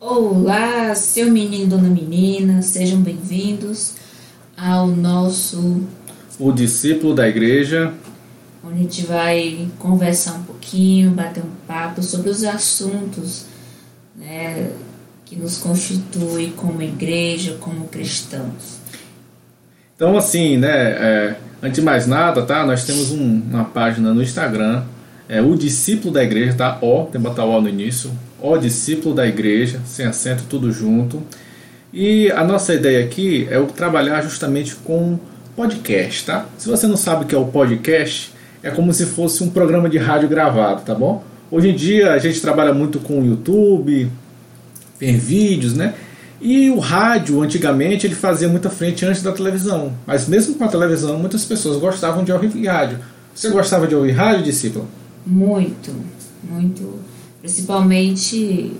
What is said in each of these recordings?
Olá, seu menino e dona menina, sejam bem-vindos ao nosso O discípulo da igreja. onde a gente vai conversar um pouquinho, bater um papo sobre os assuntos né, que nos constituem como igreja, como cristãos. Então, assim, né, é, antes de mais nada, tá? Nós temos um- uma página no Instagram, é o discípulo da igreja, tá? O, tem que botar o O no início. O discípulo da igreja, sem acento, tudo junto. E a nossa ideia aqui é o trabalhar justamente com podcast, tá? Se você não sabe o que é o podcast, é como se fosse um programa de rádio gravado, tá bom? Hoje em dia a gente trabalha muito com o YouTube, ver vídeos, né? E o rádio, antigamente, ele fazia muita frente antes da televisão. Mas mesmo com a televisão, muitas pessoas gostavam de ouvir rádio. Você gostava de ouvir rádio, discípulo? Muito, muito. Principalmente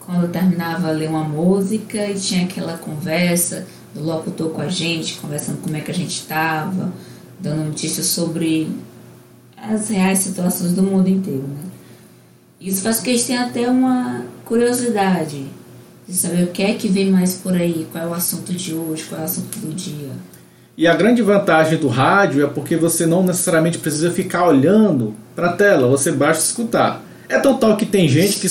quando eu terminava ler uma música e tinha aquela conversa do locutor com a gente, conversando como é que a gente estava, dando notícias sobre as reais situações do mundo inteiro, né? Isso faz com que a gente tenha até uma curiosidade de saber o que é que vem mais por aí, qual é o assunto de hoje, qual é o assunto do dia. E a grande vantagem do rádio é porque você não necessariamente precisa ficar olhando para a tela, você basta escutar. É tão tal que tem gente que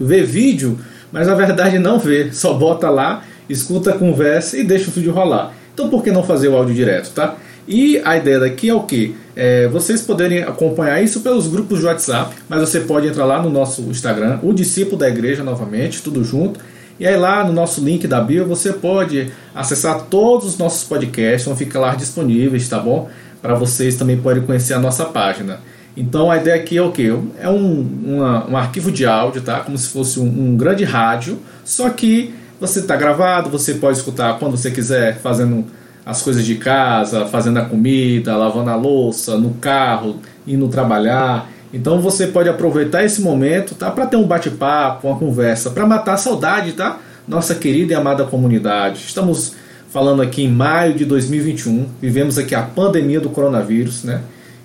vê vídeo, mas na verdade não vê, só bota lá, escuta a conversa e deixa o vídeo rolar. Então por que não fazer o áudio direto, tá? E a ideia daqui é o que? É, vocês poderem acompanhar isso pelos grupos de WhatsApp, mas você pode entrar lá no nosso Instagram, o discípulo da igreja novamente, tudo junto. E aí lá no nosso link da bio você pode acessar todos os nossos podcasts, vão ficar lá disponíveis, tá bom? Para vocês também poderem conhecer a nossa página. Então a ideia aqui é o que? É um, uma- um arquivo de áudio, tá? Como se fosse um, um grande rádio, só que você está gravado, você pode escutar quando você quiser, fazendo as coisas de casa, fazendo a comida, lavando a louça, no carro, indo trabalhar. Então você pode aproveitar esse momento, tá? Para ter um bate-papo, uma conversa, para matar a saudade, tá? Nossa querida e amada comunidade. Estamos falando aqui em maio de 2021, vivemos aqui a pandemia do coronavírus, né?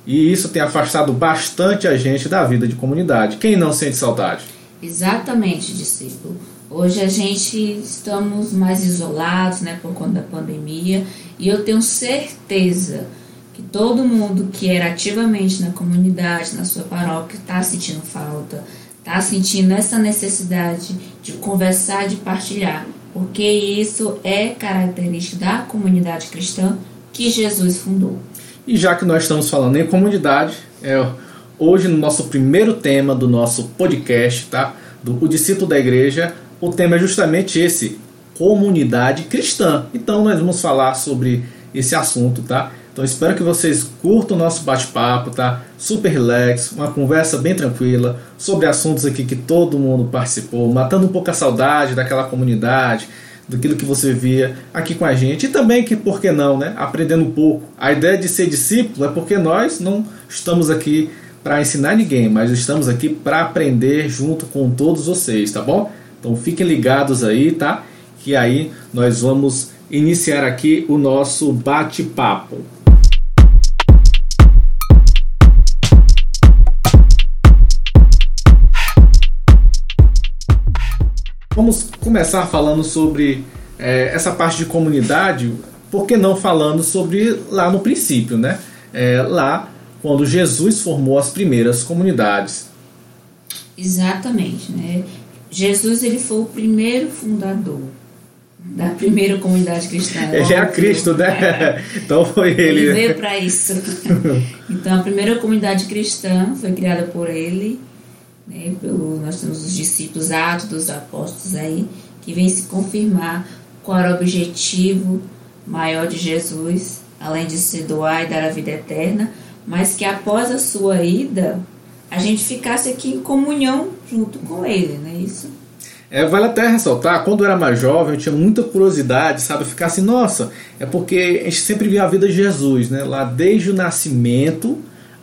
E isso tem afastado bastante a gente da vida de comunidade. Quem não sente saudade? Exatamente, discípulo. Hoje a gente estamos mais isolados, né, por conta da pandemia, e eu tenho certeza que todo mundo que era ativamente na comunidade, na sua paróquia, está sentindo falta, está sentindo essa necessidade de conversar, de partilhar, porque isso é característica da comunidade cristã que Jesus fundou. E já que nós estamos falando em comunidade, é, hoje no nosso primeiro tema do nosso podcast, tá? Do O Discípulo da Igreja, o tema é justamente esse, comunidade cristã. Então nós vamos falar sobre esse assunto, tá? Então espero que vocês curtam o nosso bate-papo, tá? Super relax, uma conversa bem tranquila sobre assuntos aqui que todo mundo participou, matando um pouco a saudade daquela comunidade, daquilo que você via aqui com a gente e também que por que não, né, aprendendo um pouco. A ideia de ser discípulo é porque nós não estamos aqui para ensinar ninguém, mas estamos aqui para aprender junto com todos vocês, tá bom? Então fiquem ligados aí, tá? Que aí nós vamos iniciar aqui o nosso bate-papo. Vamos começar falando sobre é, essa parte de comunidade, por que não falando sobre lá no princípio, né? É, lá quando Jesus formou as primeiras comunidades. Exatamente, né? Jesus ele foi o primeiro fundador da primeira comunidade cristã. Ele é a Óbvio, Cristo, é. né? Então foi Ele ele. veio para isso. então, a primeira comunidade cristã foi criada por ele, né, pelo, nós temos os discípulos Atos dos Apóstolos aí, que vem se confirmar qual era o objetivo maior de Jesus, além de se doar e dar a vida eterna, mas que após a sua ida, a gente ficasse aqui em comunhão junto com ele, não é isso? É, vale até ressaltar, quando eu era mais jovem, eu tinha muita curiosidade, sabe? Ficar assim, nossa, é porque a gente sempre via a vida de Jesus, né? Lá desde o nascimento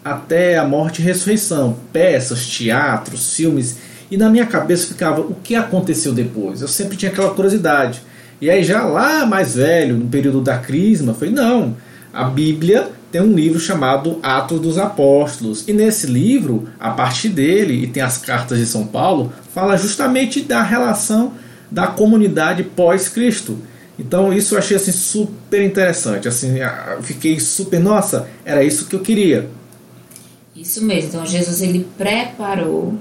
até a morte e ressurreição. Peças, teatros, filmes. E na minha cabeça ficava, o que aconteceu depois? Eu sempre tinha aquela curiosidade. E aí já lá mais velho, no período da crisma, falei, não, a Bíblia tem um livro chamado Atos dos Apóstolos. E nesse livro, a partir dele, e tem as cartas de São Paulo, fala justamente da relação da comunidade pós-Cristo. Então isso eu achei assim super interessante, assim, fiquei super, nossa, era isso que eu queria. Isso mesmo. Então Jesus ele preparou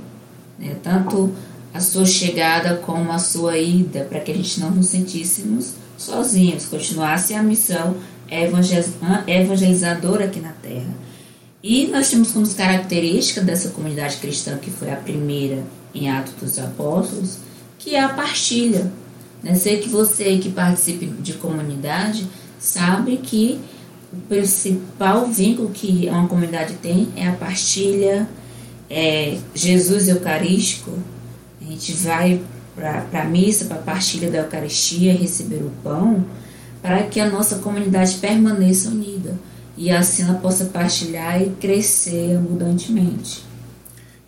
né, tanto a sua chegada como a sua ida para que a gente não nos sentíssemos sozinhos, continuasse a missão evangelizadora aqui na Terra. E nós temos como característica dessa comunidade cristã que foi a primeira em Atos dos Apóstolos, que é a partilha. Né? Sei que você que participe de comunidade sabe que o principal vínculo que uma comunidade tem é a partilha, é Jesus Eucarístico. A gente vai para a missa, para a partilha da Eucaristia, receber o pão, para que a nossa comunidade permaneça unida e assim ela possa partilhar e crescer abundantemente.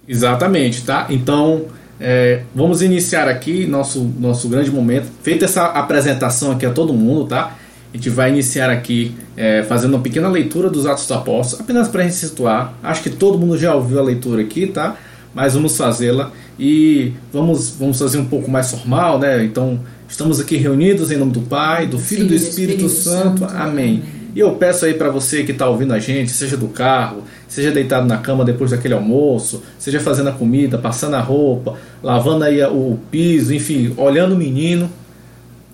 Exatamente, tá? Então, é, vamos iniciar aqui nosso, nosso grande momento. Feita essa apresentação aqui a todo mundo, tá? A gente vai iniciar aqui é, fazendo uma pequena leitura dos Atos dos Apóstolos, apenas para a gente situar. Acho que todo mundo já ouviu a leitura aqui, tá? Mas vamos fazê-la e vamos, vamos fazer um pouco mais formal, né? Então, estamos aqui reunidos em nome do Pai, do Filho e do Espírito, Espírito Santo. Santo. Amém. E eu peço aí para você que está ouvindo a gente, seja do carro, seja deitado na cama depois daquele almoço, seja fazendo a comida, passando a roupa, lavando aí o piso, enfim, olhando o menino,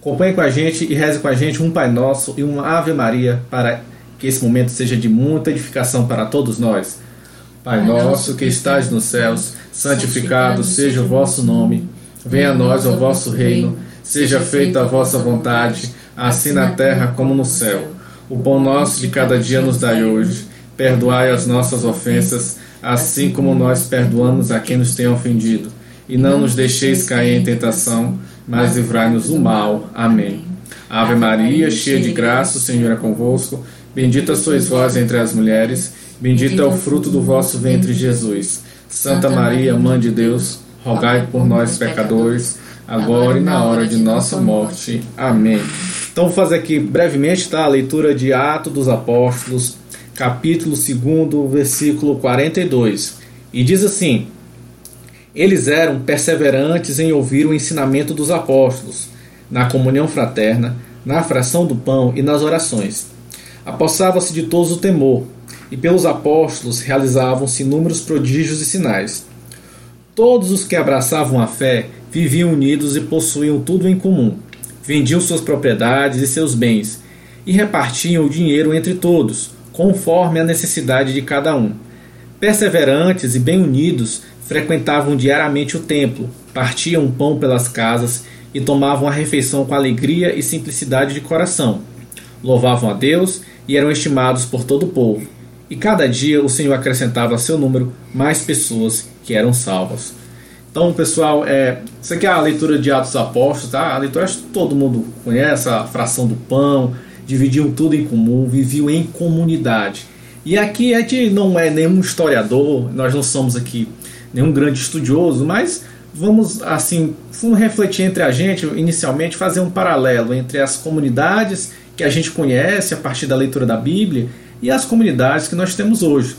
acompanhe com a gente e reze com a gente um Pai Nosso e uma Ave Maria para que esse momento seja de muita edificação para todos nós. Pai nosso que estais nos céus, santificado seja o vosso nome. Venha a nós o vosso reino. Seja feita a vossa vontade, assim na terra como no céu. O pão nosso de cada dia nos dai hoje. Perdoai as nossas ofensas, assim como nós perdoamos a quem nos tem ofendido. E não nos deixeis cair em tentação, mas livrai-nos do mal. Amém. Ave Maria, cheia de graça, o Senhor é convosco. Bendita sois vós entre as mulheres, bendito é o fruto do vosso ventre, Jesus. Santa Maria, Mãe de Deus, rogai por nós, pecadores, agora e na hora de nossa morte. Amém. Então vou fazer aqui brevemente tá, a leitura de Atos dos Apóstolos, capítulo 2, versículo 42. E diz assim: Eles eram perseverantes em ouvir o ensinamento dos apóstolos, na comunhão fraterna, na fração do pão e nas orações. Apossava-se de todos o temor, e pelos apóstolos realizavam-se inúmeros prodígios e sinais. Todos os que abraçavam a fé viviam unidos e possuíam tudo em comum vendiam suas propriedades e seus bens e repartiam o dinheiro entre todos, conforme a necessidade de cada um. Perseverantes e bem unidos, frequentavam diariamente o templo, partiam pão pelas casas e tomavam a refeição com alegria e simplicidade de coração. Louvavam a Deus e eram estimados por todo o povo. E cada dia o Senhor acrescentava a seu número mais pessoas que eram salvas. Então, pessoal, é, isso aqui é a leitura de Atos Apóstolos, tá? A leitura acho que todo mundo conhece, a fração do pão, dividiam tudo em comum, viviam em comunidade. E aqui a gente não é nenhum historiador, nós não somos aqui nenhum grande estudioso, mas vamos assim, vamos refletir entre a gente, inicialmente, fazer um paralelo entre as comunidades que a gente conhece a partir da leitura da Bíblia e as comunidades que nós temos hoje.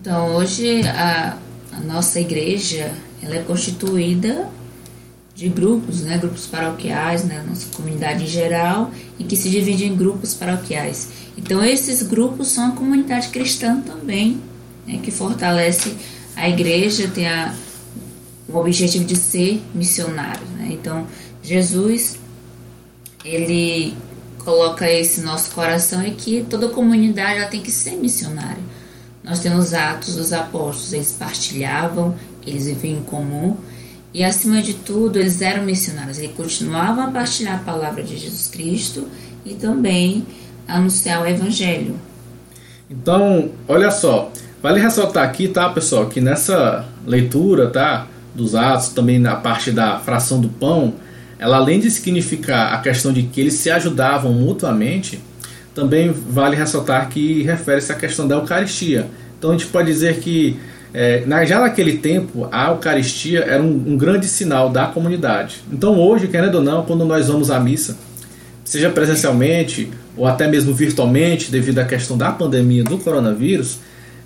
Então, hoje a a nossa igreja ela é constituída de grupos, né, grupos paroquiais, né, nossa comunidade em geral, e que se divide em grupos paroquiais. Então esses grupos são a comunidade cristã também, né, que fortalece a igreja, tem a, o objetivo de ser missionário. Né? Então Jesus ele coloca esse nosso coração e que toda comunidade ela tem que ser missionária. Nós temos Atos dos Apóstolos, eles partilhavam, eles viviam em comum e, acima de tudo, eles eram missionários. Eles continuavam a partilhar a palavra de Jesus Cristo e também anunciar o Evangelho. Então, olha só, vale ressaltar aqui, tá, pessoal, que nessa leitura, tá, dos Atos, também na parte da fração do pão, ela além de significar a questão de que eles se ajudavam mutuamente, também vale ressaltar que refere-se à questão da Eucaristia. Então a gente pode dizer que é, já naquele tempo a Eucaristia era um, um, grande sinal da comunidade. Então hoje, querendo ou não, quando nós vamos à missa, seja presencialmente ou até mesmo virtualmente, devido à questão da pandemia do coronavírus,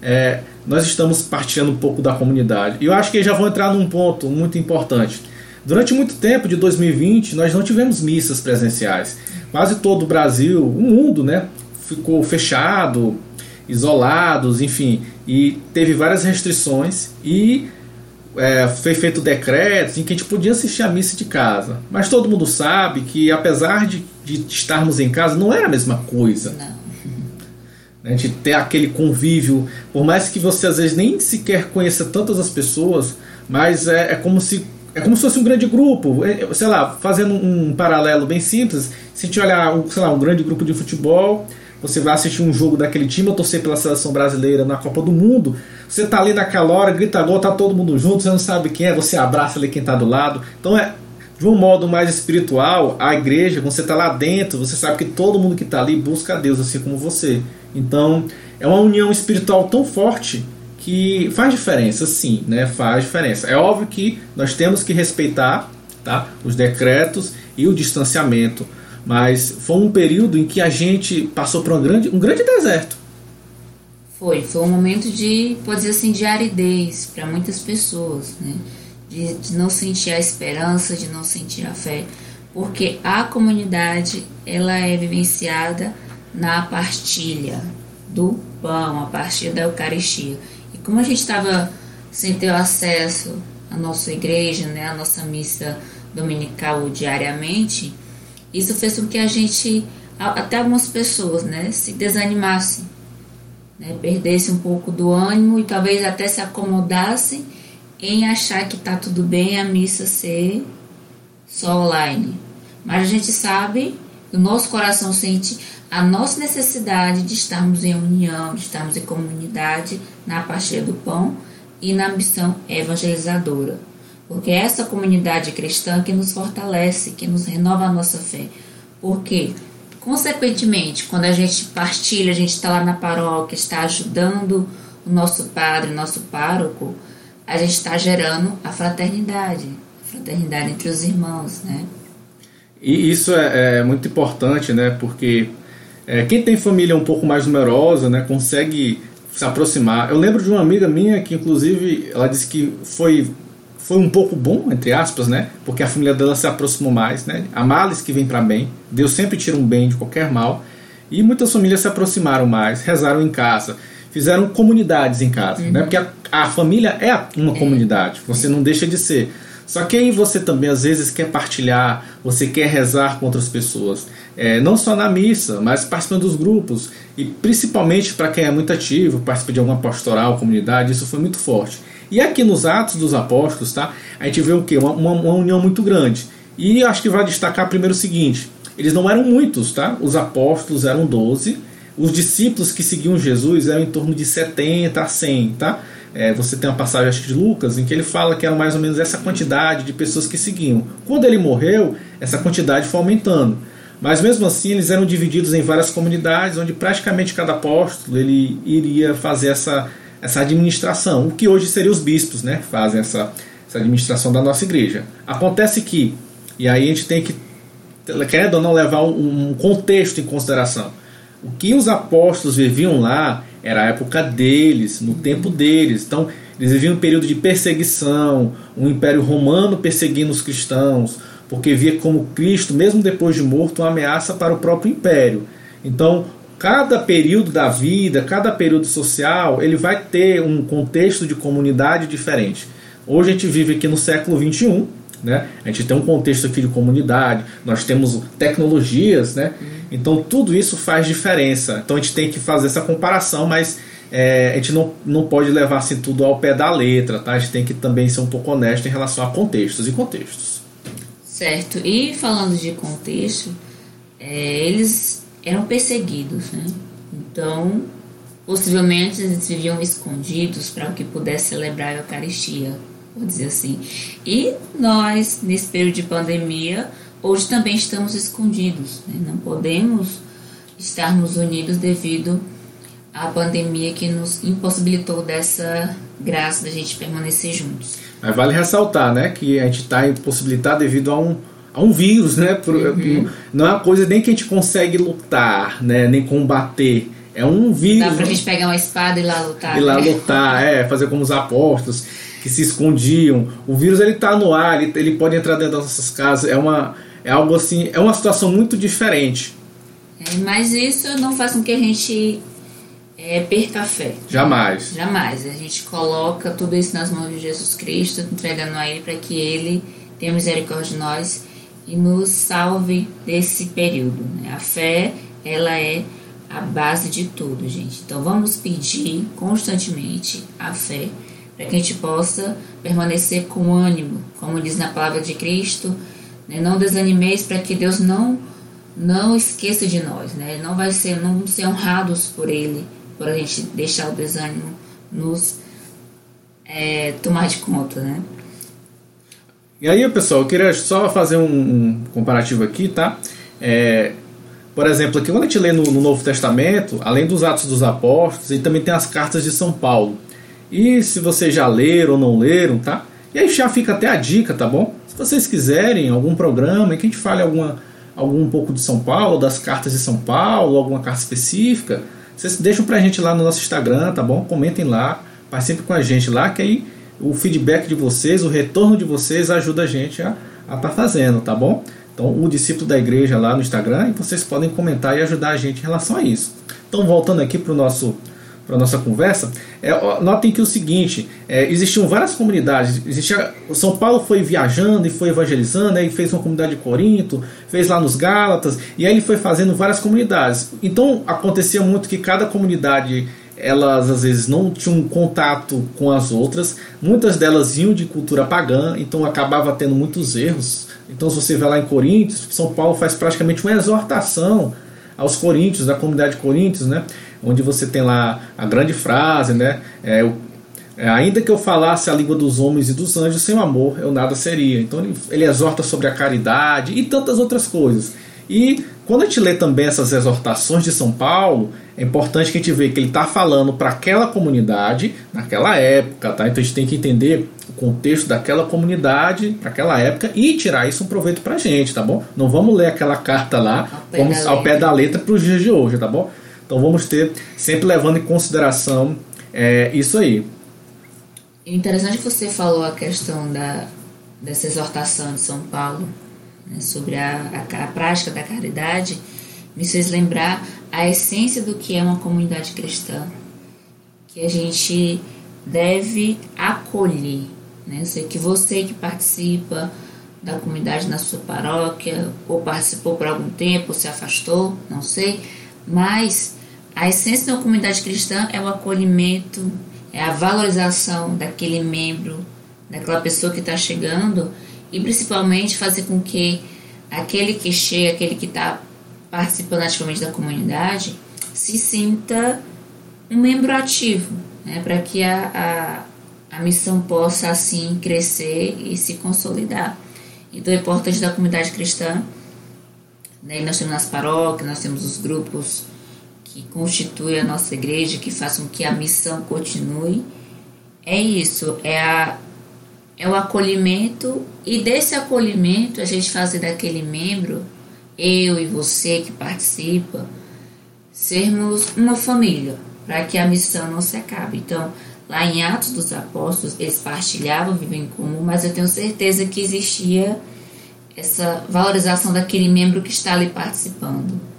é, nós estamos partilhando um pouco da comunidade. E eu acho que já vou entrar num ponto muito importante. Durante muito tempo de 2020, nós não tivemos missas presenciais. Quase todo o Brasil, o mundo, né, ficou fechado, isolados, enfim, e teve várias restrições e é, foi feito decretos em que a gente podia assistir a missa de casa. Mas todo mundo sabe que apesar de, de estarmos em casa, não era a mesma coisa. Não. A gente ter aquele convívio, por mais que você às vezes nem sequer conheça tantas as pessoas, mas é, é como se é como se fosse um grande grupo, é, sei lá, fazendo um paralelo bem simples, se a gente olhar, sei lá, um grande grupo de futebol, você vai assistir um jogo daquele time ou torcer pela seleção brasileira na Copa do Mundo, você tá ali naquela hora, grita gol, tá todo mundo junto, você não sabe quem é, você abraça ali quem tá do lado. Então é de um modo mais espiritual, a igreja, quando você tá lá dentro, você sabe que todo mundo que tá ali busca a Deus assim como você. Então, é uma união espiritual tão forte que faz diferença, sim, né? Faz diferença. É óbvio que nós temos que respeitar tá? os decretos e o distanciamento, mas foi um período em que a gente passou por um grande, um grande deserto. Foi, foi um momento de, pode dizer assim, de aridez para muitas pessoas, né? De, de não sentir a esperança, de não sentir a fé, porque a comunidade ela é vivenciada na partilha do pão, a partilha da Eucaristia. E como a gente estava sem ter acesso à nossa igreja, né, à nossa missa dominical diariamente, isso fez com que a gente, até algumas pessoas, né, se desanimassem, né, perdesse um pouco do ânimo e talvez até se acomodassem em achar que está tudo bem a missa ser só online. Mas a gente sabe, o nosso coração sente a nossa necessidade de estarmos em união, de estarmos em comunidade na partilha do pão e na missão evangelizadora. Porque é essa comunidade cristã que nos fortalece, que nos renova a nossa fé. Porque, consequentemente, quando a gente partilha, a gente está lá na paróquia, está ajudando o nosso padre, nosso pároco, a gente está gerando a fraternidade, a fraternidade entre os irmãos, né? E isso é, é muito importante, né? Porque é, quem tem família um pouco mais numerosa, né, consegue se aproximar. Eu lembro de uma amiga minha que, inclusive, ela disse que foi foi um pouco bom, entre aspas, né? Porque a família dela se aproximou mais, né? Há males que vem para bem. Deus sempre tira um bem de qualquer mal. E muitas famílias se aproximaram mais, rezaram em casa, fizeram comunidades em casa, uhum. né? Porque a, a, família é uma é. comunidade. Você não deixa de ser. Só que aí você também às vezes quer partilhar, você quer rezar com outras pessoas, é, não só na missa, mas participando dos grupos e principalmente para quem é muito ativo, participa de alguma pastoral, comunidade, isso foi muito forte. E aqui nos Atos dos Apóstolos, tá? A gente vê o quê? Uma, uma, uma união muito grande. E acho que vai destacar primeiro o seguinte: eles não eram muitos, tá? Os apóstolos eram 12, os discípulos que seguiam Jesus eram em torno de 70 a 100, tá? É, você tem uma passagem acho, de Lucas em que ele fala que era mais ou menos essa quantidade de pessoas que seguiam. Quando ele morreu, essa quantidade foi aumentando. Mas mesmo assim, eles eram divididos em várias comunidades, onde praticamente cada apóstolo ele iria fazer essa, essa administração, o que hoje seriam os bispos, né, que fazem essa, essa administração da nossa igreja. Acontece que, e aí a gente tem que, querendo ou não, levar um contexto em consideração. O que os apóstolos viviam lá era a época deles, no tempo deles. Então, eles viviam um período de perseguição, um império romano perseguindo os cristãos, porque via como Cristo, mesmo depois de morto, uma ameaça para o próprio império. Então, cada período da vida, cada período social, ele vai ter um contexto de comunidade diferente. Hoje a gente vive aqui no século 21, né? A gente tem um contexto aqui de comunidade, nós temos tecnologias, né? Então tudo isso faz diferença. Então a gente tem que fazer essa comparação, mas é, a gente não, não pode levar assim tudo ao pé da letra, tá? A gente tem que também ser um pouco honesto em relação a contextos e contextos. Certo. E falando de contexto, é, eles eram perseguidos, né? Então, possivelmente eles viviam escondidos para que pudesse celebrar a Eucaristia vou dizer assim. E nós, nesse período de pandemia, hoje também estamos escondidos. Né? Não podemos estarmos unidos devido à pandemia que nos impossibilitou dessa graça da gente permanecer juntos. Mas vale ressaltar, né, que a gente está impossibilitado devido a um a um vírus, né? Uhum. Não é uma coisa nem que a gente consegue lutar, né? Nem combater. É um vírus. Dá pra gente pegar uma espada e ir lá lutar. E lá né? lutar, é, fazer como os apóstolos que se escondiam. O vírus ele tá no ar, ele, ele pode entrar dentro das nossas casas. É uma é algo assim, é uma situação muito diferente. É, mas isso não faz com que a gente é, perca a fé. Jamais. Jamais. A gente coloca tudo isso nas mãos de Jesus Cristo, entregando a Ele para que Ele tenha misericórdia de nós e nos salve desse período. Né? A fé, ela é a base de tudo, gente. Então vamos pedir constantemente a fé para que a gente possa permanecer com ânimo, como diz na palavra de Cristo, né? não desanimeis para que Deus não não esqueça de nós, né? Não vai ser, não ser honrados por Ele, por a gente deixar o desânimo nos é, tomar de conta, né? E aí, pessoal, eu queria só fazer um, comparativo aqui, tá? É, por exemplo, aqui quando a gente lê no, no, Novo Testamento, além dos Atos dos Apóstolos, e também tem as cartas de São Paulo. E se vocês já leram ou não leram, tá? E aí já fica até a dica, tá bom? Se vocês quiserem algum programa em que a gente fale alguma, algum um pouco de São Paulo, das cartas de São Paulo, alguma carta específica, vocês deixam pra gente lá no nosso Instagram, tá bom? Comentem lá, participem com a gente lá, que aí o feedback de vocês, o retorno de vocês ajuda a gente a estar tá fazendo, tá bom? Então, o discípulo da igreja lá no Instagram, e vocês podem comentar e ajudar a gente em relação a isso. Então, voltando aqui para o nosso para nossa conversa, é, notem que o seguinte, é, existiam várias comunidades. Existia, São Paulo foi viajando e foi evangelizando, aí fez uma comunidade de Corinto, fez lá nos Gálatas, e aí ele foi fazendo várias comunidades. Então acontecia muito que cada comunidade elas às vezes não tinham contato com as outras, muitas delas iam de cultura pagã, então acabava tendo muitos erros. Então, se você vê lá em Coríntios, São Paulo faz praticamente uma exortação aos coríntios, da comunidade de Coríntios, né? Onde você tem lá a grande frase, né? É, é, ainda que eu falasse a língua dos homens e dos anjos, sem o amor eu nada seria. Então ele, ele exorta sobre a caridade e tantas outras coisas. E quando a gente lê também essas exortações de São Paulo, é importante que a gente veja que ele está falando para aquela comunidade, naquela época, tá? Então a gente tem que entender o contexto daquela comunidade, para aquela época, e tirar isso um proveito para a gente, tá bom? Não vamos ler aquela carta lá ao pé, como, ao pé da letra para os dias de hoje, tá bom? Então vamos ter, sempre levando em consideração é, isso aí. Interessante que você falou a questão da, dessa exortação de São Paulo né, sobre a, a, a prática da caridade, me fez lembrar a essência do que é uma comunidade cristã, que a gente deve acolher. Né? Eu sei que você que participa da comunidade na sua paróquia, ou participou por algum tempo, se afastou, não sei, mas a essência de uma comunidade cristã é o acolhimento, é a valorização daquele membro, daquela pessoa que está chegando e principalmente fazer com que aquele que chega, aquele que está participando ativamente da comunidade, se sinta um membro ativo, né, para que a, a, a missão possa assim crescer e se consolidar. Então é importante da comunidade cristã, né, nós temos nas paróquias, nós temos os grupos que constitui a nossa igreja, que façam que a missão continue, é isso, é, a, é o acolhimento e desse acolhimento a gente fazer daquele membro, eu e você que participa, sermos uma família, para que a missão não se acabe. Então, lá em Atos dos Apóstolos, eles partilhavam, vivem em comum, mas eu tenho certeza que existia essa valorização daquele membro que está ali participando.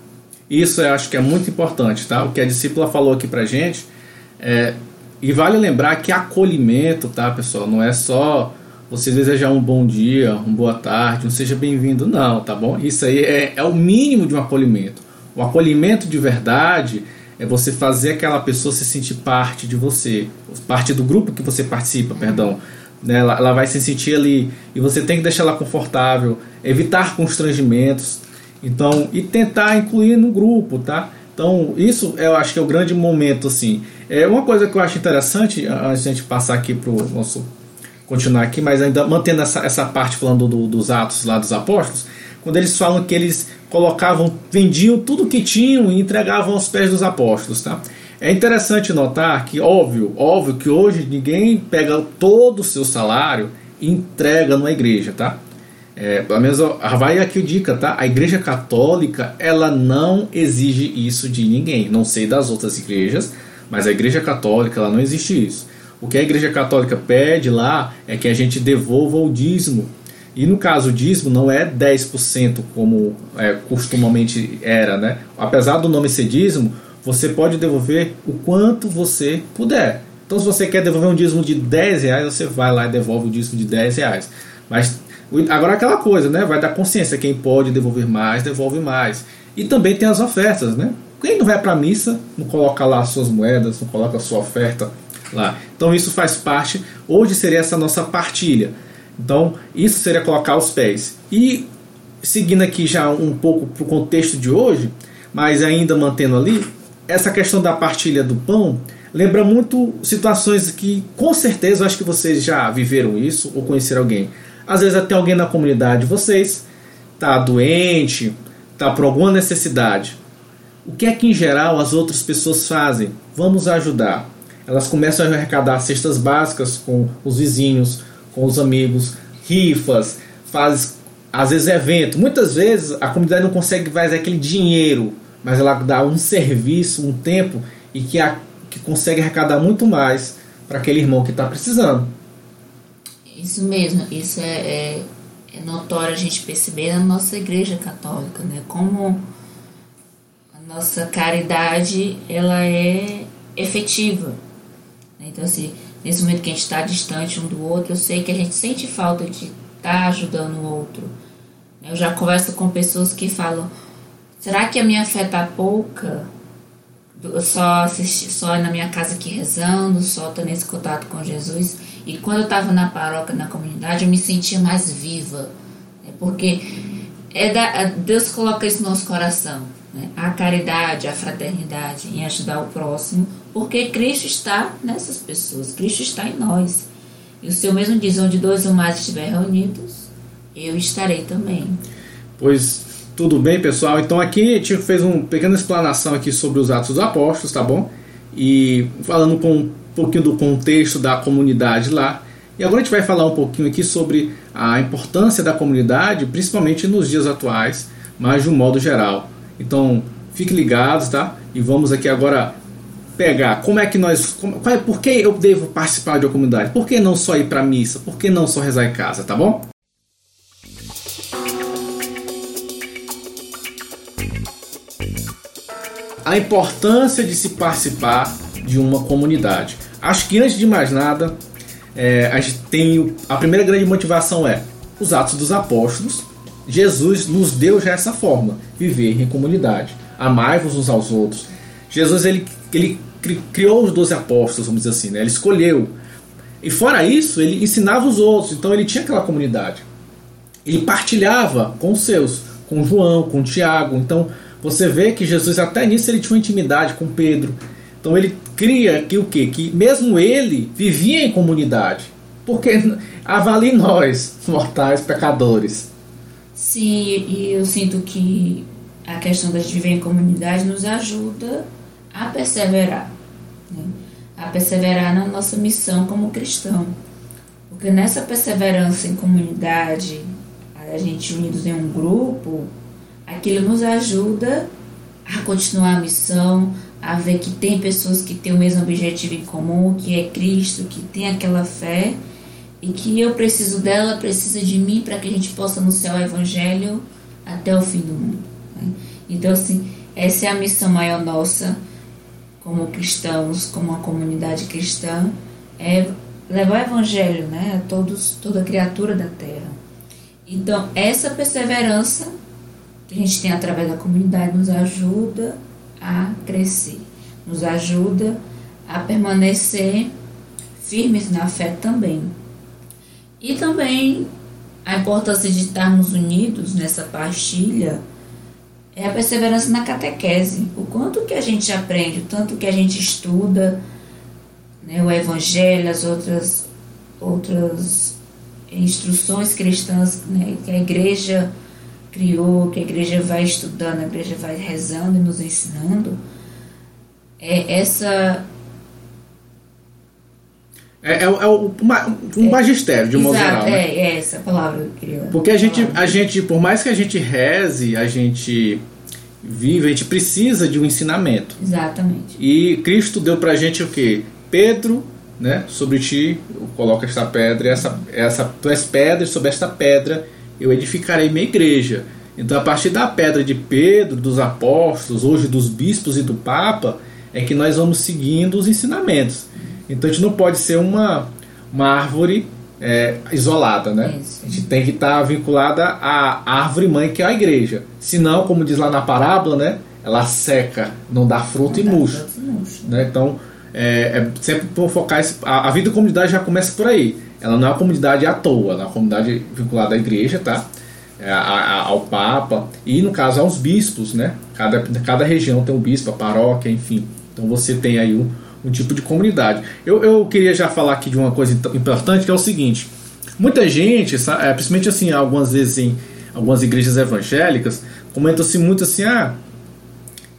Isso eu acho que é muito importante, tá? O que a discípula falou aqui pra gente. É, e vale lembrar que acolhimento, tá, pessoal? Não é só você desejar um bom dia, uma boa tarde, um seja bem-vindo, não, tá bom? Isso aí é, é o mínimo de um acolhimento. O acolhimento de verdade é você fazer aquela pessoa se sentir parte de você, parte do grupo que você participa, perdão. Né? Ela, ela vai se sentir ali e você tem que deixar ela confortável, evitar constrangimentos, então, e tentar incluir no grupo, tá? Então, isso eu acho que é o grande momento, assim. É uma coisa que eu acho interessante, a gente passar aqui para o nosso. continuar aqui, mas ainda mantendo essa, essa parte falando do, dos atos lá dos apóstolos, quando eles falam que eles colocavam, vendiam tudo que tinham e entregavam aos pés dos apóstolos, tá? É interessante notar que, óbvio, óbvio que hoje ninguém pega todo o seu salário e entrega numa igreja, tá? É, pelo menos vai aqui o dica, tá? A Igreja Católica ela não exige isso de ninguém. Não sei das outras igrejas, mas a Igreja Católica ela não existe isso. O que a Igreja Católica pede lá é que a gente devolva o dízimo. E no caso o dízimo não é 10% como é, costumamente era, né? Apesar do nome ser dízimo, você pode devolver o quanto você puder. Então se você quer devolver um dízimo de 10 reais, você vai lá e devolve o dízimo de 10 reais. Mas Agora aquela coisa, né? Vai dar consciência. Quem pode devolver mais, devolve mais. E também tem as ofertas, né? Quem não vai para a missa, não coloca lá as suas moedas, não coloca sua oferta lá. Então isso faz parte. Hoje seria essa nossa partilha. Então isso seria colocar os pés. E seguindo aqui já um pouco para o contexto de hoje, mas ainda mantendo ali, essa questão da partilha do pão lembra muito situações que com certeza acho que vocês já viveram isso ou conheceram alguém. Às vezes até alguém na comunidade de vocês está doente, está por alguma necessidade. O que é que em geral as outras pessoas fazem? Vamos ajudar. Elas começam a arrecadar cestas básicas com os vizinhos, com os amigos, rifas, faz às vezes evento. Muitas vezes a comunidade não consegue fazer aquele dinheiro, mas ela dá um serviço, um tempo e que, a, que consegue arrecadar muito mais para aquele irmão que está precisando. Isso mesmo, isso é, é, é, notório a gente perceber na nossa igreja católica, né? Como a nossa caridade ela é efetiva. Né? Então, assim, nesse momento que a gente está distante um do outro, eu sei que a gente sente falta de estar tá ajudando o outro. Eu já converso com pessoas que falam: será que a minha fé está pouca? só assisti, só na minha casa aqui rezando, só tô nesse contato com Jesus. E quando eu estava na paróquia, na comunidade, eu me sentia mais viva. Né? Porque é da, Deus coloca isso no nosso coração. Né? A caridade, a fraternidade em ajudar o próximo, porque Cristo está nessas pessoas, Cristo está em nós. E o Senhor mesmo diz: onde dois ou mais estiverem reunidos, eu estarei também. Pois tudo bem, pessoal? Então aqui a gente fez uma pequena explanação aqui sobre os Atos dos Apóstolos, tá bom? E falando com pouquinho do contexto da comunidade lá. E agora a gente vai falar um pouquinho aqui sobre a importância da comunidade, principalmente nos dias atuais, mas de um modo geral. Então, fiquem ligados, tá? E vamos aqui agora pegar como é que nós. Como, qual é, por que eu devo participar de uma comunidade? Por que não só ir para missa? Por que não só rezar em casa, tá bom? a importância de se participar de uma comunidade. Acho que antes de mais nada, é, a gente tem a primeira grande motivação é os Atos dos Apóstolos. Jesus nos deu já essa forma, viver em comunidade, amai-vos uns aos outros. Jesus ele, ele criou os doze apóstolos, vamos dizer assim, né? ele escolheu. E fora isso, ele ensinava os outros, então ele tinha aquela comunidade. Ele partilhava com os seus, com João, com Tiago. Então você vê que Jesus até nisso ele tinha uma intimidade com Pedro. Então ele cria que o quê? Que mesmo ele vivia em comunidade. Porque avalie nós, mortais pecadores. Sim, e eu sinto que a questão da gente viver em comunidade nos ajuda a perseverar. Né? A perseverar na nossa missão como cristão. Porque nessa perseverança em comunidade, a gente unidos em um grupo, aquilo nos ajuda a continuar a missão, a ver que tem pessoas que têm o mesmo objetivo em comum, que é Cristo, que tem aquela fé e que eu preciso dela, precisa de mim para que a gente possa anunciar o Evangelho até o fim do mundo. Né? Então, assim, essa é a missão maior nossa como cristãos, como uma comunidade cristã, é levar o Evangelho né, a todos, toda criatura da terra. Então, essa perseverança que a gente tem através da comunidade nos ajuda a crescer, nos ajuda a permanecer firmes na fé também. E também a importância de estarmos unidos nessa partilha é a perseverança na catequese. O quanto que a gente aprende, o tanto que a gente estuda né, o evangelho, as outras, outras instruções cristãs né, que a igreja criou, que a igreja vai estudando, a igreja vai rezando e nos ensinando, é essa É, é, é uma, um magistério, de um modo geral. né? é, é essa palavra que eu queria. Porque a gente, a gente, por mais que a gente reze, a gente vive, a gente precisa de um ensinamento. Exatamente. E Cristo deu pra gente o que? Pedro, né? Sobre ti eu coloco esta pedra, essa, essa, tu és pedra, sobre esta pedra eu edificarei minha igreja. Então, a partir da pedra de Pedro, dos apóstolos, hoje dos bispos e do Papa, é que nós vamos seguindo os ensinamentos. Então, a gente não pode ser uma, uma árvore é, isolada, né? Isso. A gente tem que estar vinculada à árvore mãe, que é a igreja. Senão, como diz lá na parábola, né? Ela seca, não dá fruto e Não dá murcha fruto e murcha. né? Então, é, é sempre focar esse, a, a vida da comunidade já começa por aí. Ela não é uma comunidade à toa, ela é uma comunidade vinculada à igreja, tá? É, a- a- ao Papa e no caso aos bispos, né? Cada, cada região tem um bispo, a paróquia, enfim. Então você tem aí um, um tipo de comunidade. Eu, eu queria já falar aqui de uma coisa importante que é o seguinte: muita gente, é, principalmente assim, algumas vezes em algumas igrejas evangélicas, comentam-se muito assim, ah,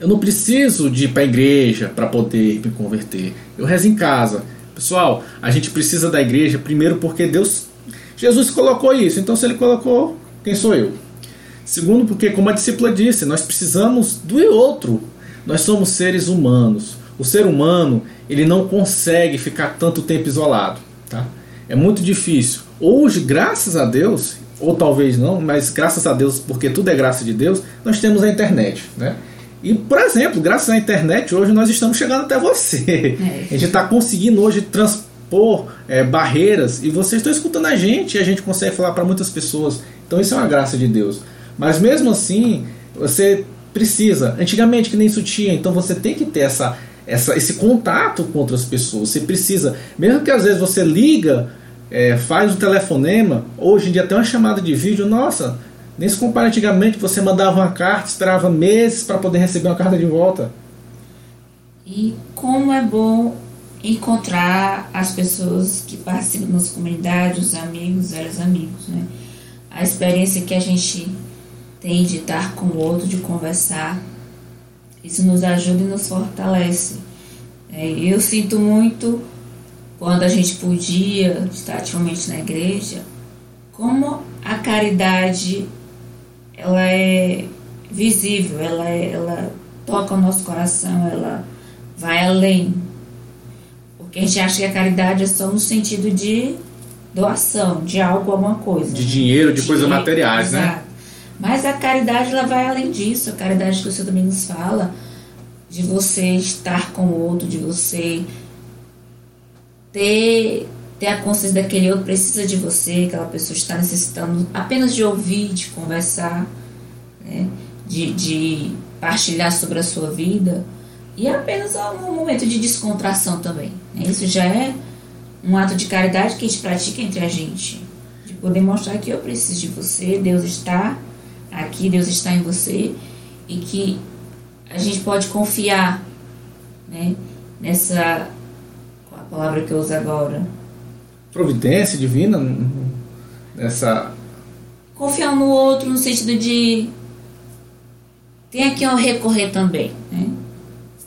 eu não preciso de ir para a igreja para poder me converter. Eu rezo em casa. Pessoal, a gente precisa da igreja primeiro porque Deus, Jesus colocou isso. Então, se Ele colocou, quem sou eu? Segundo, porque, como a discípula disse, nós precisamos do outro. Nós somos seres humanos. O ser humano ele não consegue ficar tanto tempo isolado. Tá? É muito difícil. Hoje, graças a Deus, ou talvez não, mas graças a Deus, porque tudo é graça de Deus, nós temos a internet. Né? E, por exemplo, graças à internet, hoje nós estamos chegando até você. É. A gente está conseguindo hoje transpor é, barreiras e vocês estão escutando a gente e a gente consegue falar para muitas pessoas. Então, isso é uma graça de Deus. Mas mesmo assim, você precisa. Antigamente, que nem isso tinha, então você tem que ter essa, essa, esse contato com outras pessoas. Você precisa, mesmo que às vezes você liga, é, faz um telefonema, hoje em dia tem uma chamada de vídeo, nossa, nem se compara antigamente, você mandava uma carta, esperava meses para poder receber uma carta de volta. E como é bom encontrar as pessoas que participam da nossa comunidade, os amigos, velhos amigos, né? A experiência que a gente tem de estar com o outro, de conversar, isso nos ajuda e nos fortalece. É, eu sinto muito quando a gente podia estar ativamente na igreja, como a caridade ela é visível, ela, é- ela toca o nosso coração, ela vai além. Porque a gente acha que a caridade é só no sentido de doação, de algo, alguma coisa. De dinheiro, de coisas Dinheiro, materiais, né? exato. Mas a caridade ela vai além disso. A caridade que o Senhor também nos fala de você estar com o outro, de você ter, ter a consciência daquele outro precisa de você, aquela pessoa está necessitando apenas de ouvir, de conversar, né? de, de partilhar sobre a sua vida. E é apenas um momento de descontração também. né? Isso já é um ato de caridade que a gente pratica entre a gente. De poder mostrar que eu preciso de você, Deus está aqui, Deus está em você e que a gente pode confiar né, nessa. Qual a palavra que eu uso agora? Providência divina nessa Confiar no outro no sentido de. Tem aqui um recorrer também. Né?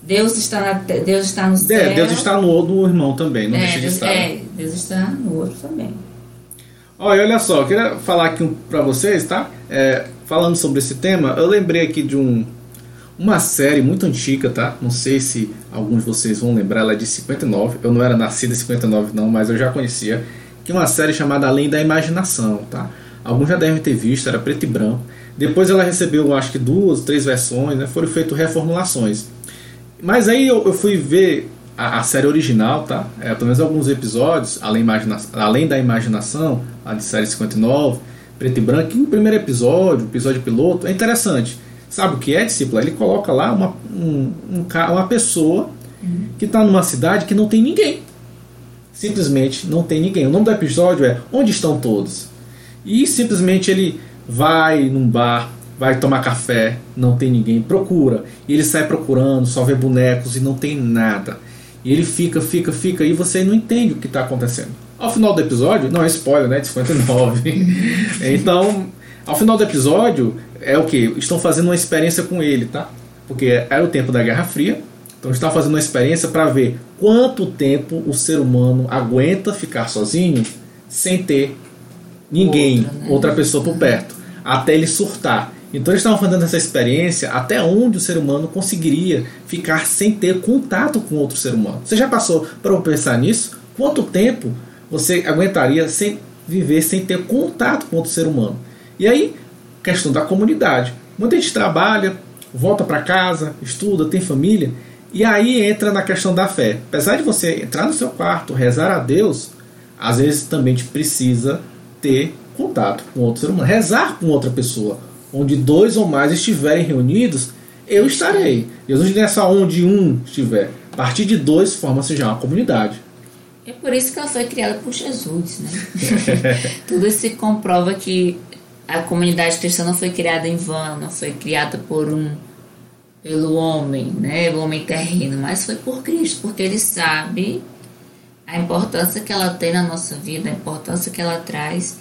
Deus está, na, Deus está no céu. É, Deus está no do irmão também, não é, deixa de Deus, estar. é, Deus está no outro também. Olha, olha só, eu queria falar aqui para vocês, tá? É, falando sobre esse tema, eu lembrei aqui de um, uma série muito antiga, tá? Não sei se alguns de vocês vão lembrar, ela é de 59. Eu não era nascido em 59 não, mas eu já conhecia. Que é uma série chamada Além da Imaginação, tá? Alguns já devem ter visto, era preto e branco. Depois ela recebeu, acho que duas, três versões, né? Foram feitas reformulações. Mas aí eu, eu fui ver a, a série original, tá? É, pelo menos alguns episódios, além, imagina, além da imaginação, a de série 59, preto e branco, e o primeiro episódio, o episódio piloto, é interessante. Sabe o que é, discípula? Ele coloca lá uma, um, um uma pessoa que está numa cidade que não tem ninguém. Simplesmente não tem ninguém. O nome do episódio é Onde Estão Todos? E simplesmente ele vai num bar, vai tomar café, não tem ninguém, procura. E ele sai procurando, só vê bonecos e não tem nada. E ele fica, fica, fica, e você não entende o que está acontecendo. Ao final do episódio, não é spoiler, né? De 59. então, ao final do episódio, é o que? Estão fazendo uma experiência com ele, tá? Porque era o tempo da Guerra Fria. Então, estão fazendo uma experiência para ver quanto tempo o ser humano aguenta ficar sozinho sem ter ninguém, outra, né? outra pessoa por perto, até ele surtar. Então eles estavam fazendo essa experiência até onde o ser humano conseguiria ficar sem ter contato com outro ser humano. Você já passou para pensar nisso? Quanto tempo você aguentaria sem viver sem ter contato com outro ser humano? E aí, questão da comunidade. Muita gente trabalha, volta para casa, estuda, tem família, e aí entra na questão da fé. Apesar de você entrar no seu quarto, rezar a Deus, às vezes também te precisa ter contato com outro ser humano, rezar com outra pessoa, onde dois ou mais estiverem reunidos, eu estarei. Jesus não é só onde um estiver. A partir de dois forma-se já uma comunidade. É por isso que ela foi criada por Jesus, né? Tudo se comprova que a comunidade cristã não foi criada em vão, não foi criada por um pelo homem, né, o homem terreno, mas foi por Cristo, porque ele sabe a importância que ela tem na nossa vida, a importância que ela traz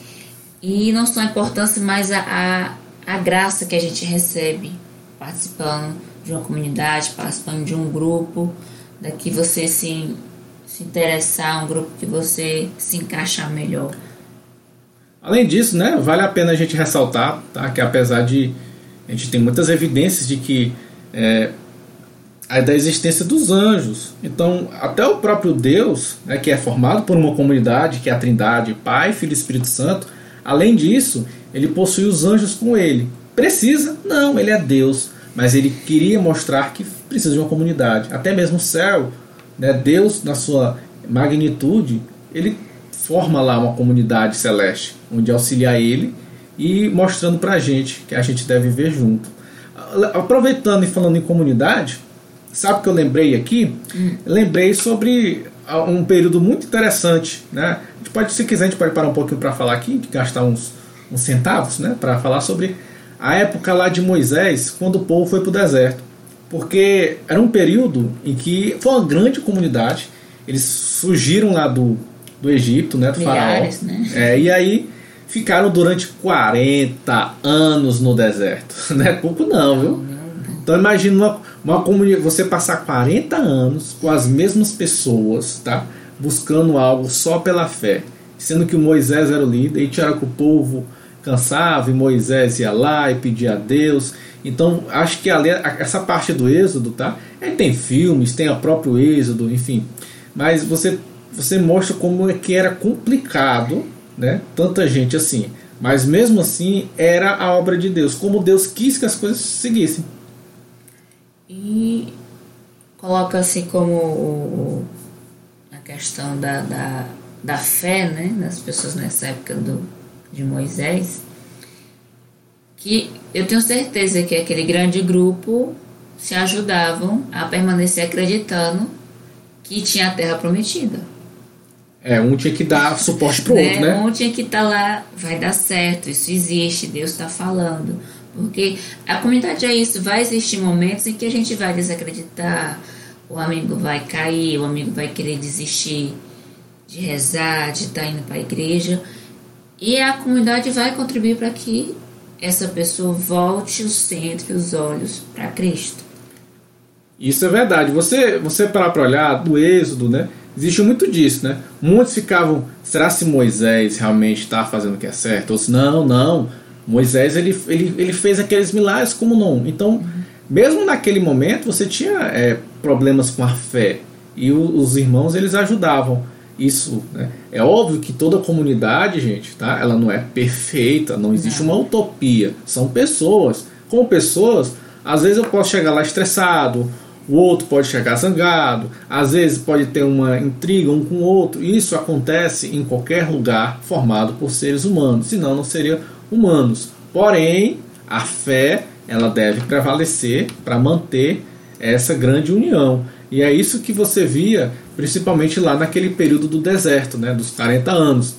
e não só a importância, mas a, a, a graça que a gente recebe participando de uma comunidade, participando de um grupo, daqui você se, se interessar, um grupo que você se encaixar melhor. Além disso, né, vale a pena a gente ressaltar tá, que apesar de a gente tem muitas evidências de que é, da existência dos anjos. Então, até o próprio Deus, né, que é formado por uma comunidade, que é a Trindade, Pai, Filho e Espírito Santo, além disso, ele possui os anjos com ele. Precisa? Não, ele é Deus, mas ele queria mostrar que precisa de uma comunidade. Até mesmo o céu, né, Deus, na sua magnitude, ele forma lá uma comunidade celeste, onde auxiliar ele e mostrando para a gente que a gente deve viver junto. Aproveitando e falando em comunidade, sabe o que eu lembrei aqui? Hum. Lembrei sobre um período muito interessante, né? A gente pode, se quiser, a gente pode parar um pouquinho para falar aqui, gastar uns, uns centavos, né? Para falar sobre a época lá de Moisés, quando o povo foi para o deserto. Porque era um período em que foi uma grande comunidade, eles surgiram lá do, do Egito, né, do Milhares, faraó. Né? É, e aí ficaram durante 40 anos no deserto. Não é pouco não, viu? Então imagina uma, uma comunidade, você passar 40 anos com as mesmas pessoas, tá? Buscando algo só pela fé. Sendo que Moisés era o líder, e tinha que o povo cansava e Moisés ia lá e pedia a Deus. Então, acho que ali, essa parte do Êxodo, tá? É, tem filmes, tem o próprio Êxodo, enfim. Mas você você mostra como é que era complicado, né? Tanta gente assim. Mas mesmo assim era a obra de Deus, como Deus quis que as coisas seguissem. E coloca-se como a questão da, da, da fé né, das pessoas nessa época do, de Moisés, que eu tenho certeza que aquele grande grupo se ajudavam a permanecer acreditando que tinha a terra prometida. É, um tinha que dar suporte pro né? outro, né? Um tinha que estar tá lá, vai dar certo, isso existe, Deus está falando. Porque a comunidade é isso, vai existir momentos em que a gente vai desacreditar, o amigo vai cair, o amigo vai querer desistir de rezar, de estar tá indo para a igreja. E a comunidade vai contribuir para que essa pessoa volte o centro e os olhos para Cristo. Isso é verdade. Você, você parar para olhar do Êxodo, né? Existe muito disso, né? Muitos ficavam, será se Moisés realmente está fazendo o que é certo? Ou se não, não. Moisés ele, ele, ele fez aqueles milagres, como não? Então, mesmo naquele momento, você tinha é, problemas com a fé e o, os irmãos eles ajudavam. Isso, né? É óbvio que toda comunidade, gente, tá? Ela não é perfeita, não existe uma utopia. São pessoas. Como pessoas, às vezes eu posso chegar lá estressado, o outro pode chegar zangado, às vezes pode ter uma intriga um com o outro. Isso acontece em qualquer lugar formado por seres humanos, senão não seria humanos. Porém, a fé ela deve prevalecer para manter essa grande união. E é isso que você via principalmente lá naquele período do deserto, né, dos 40 anos.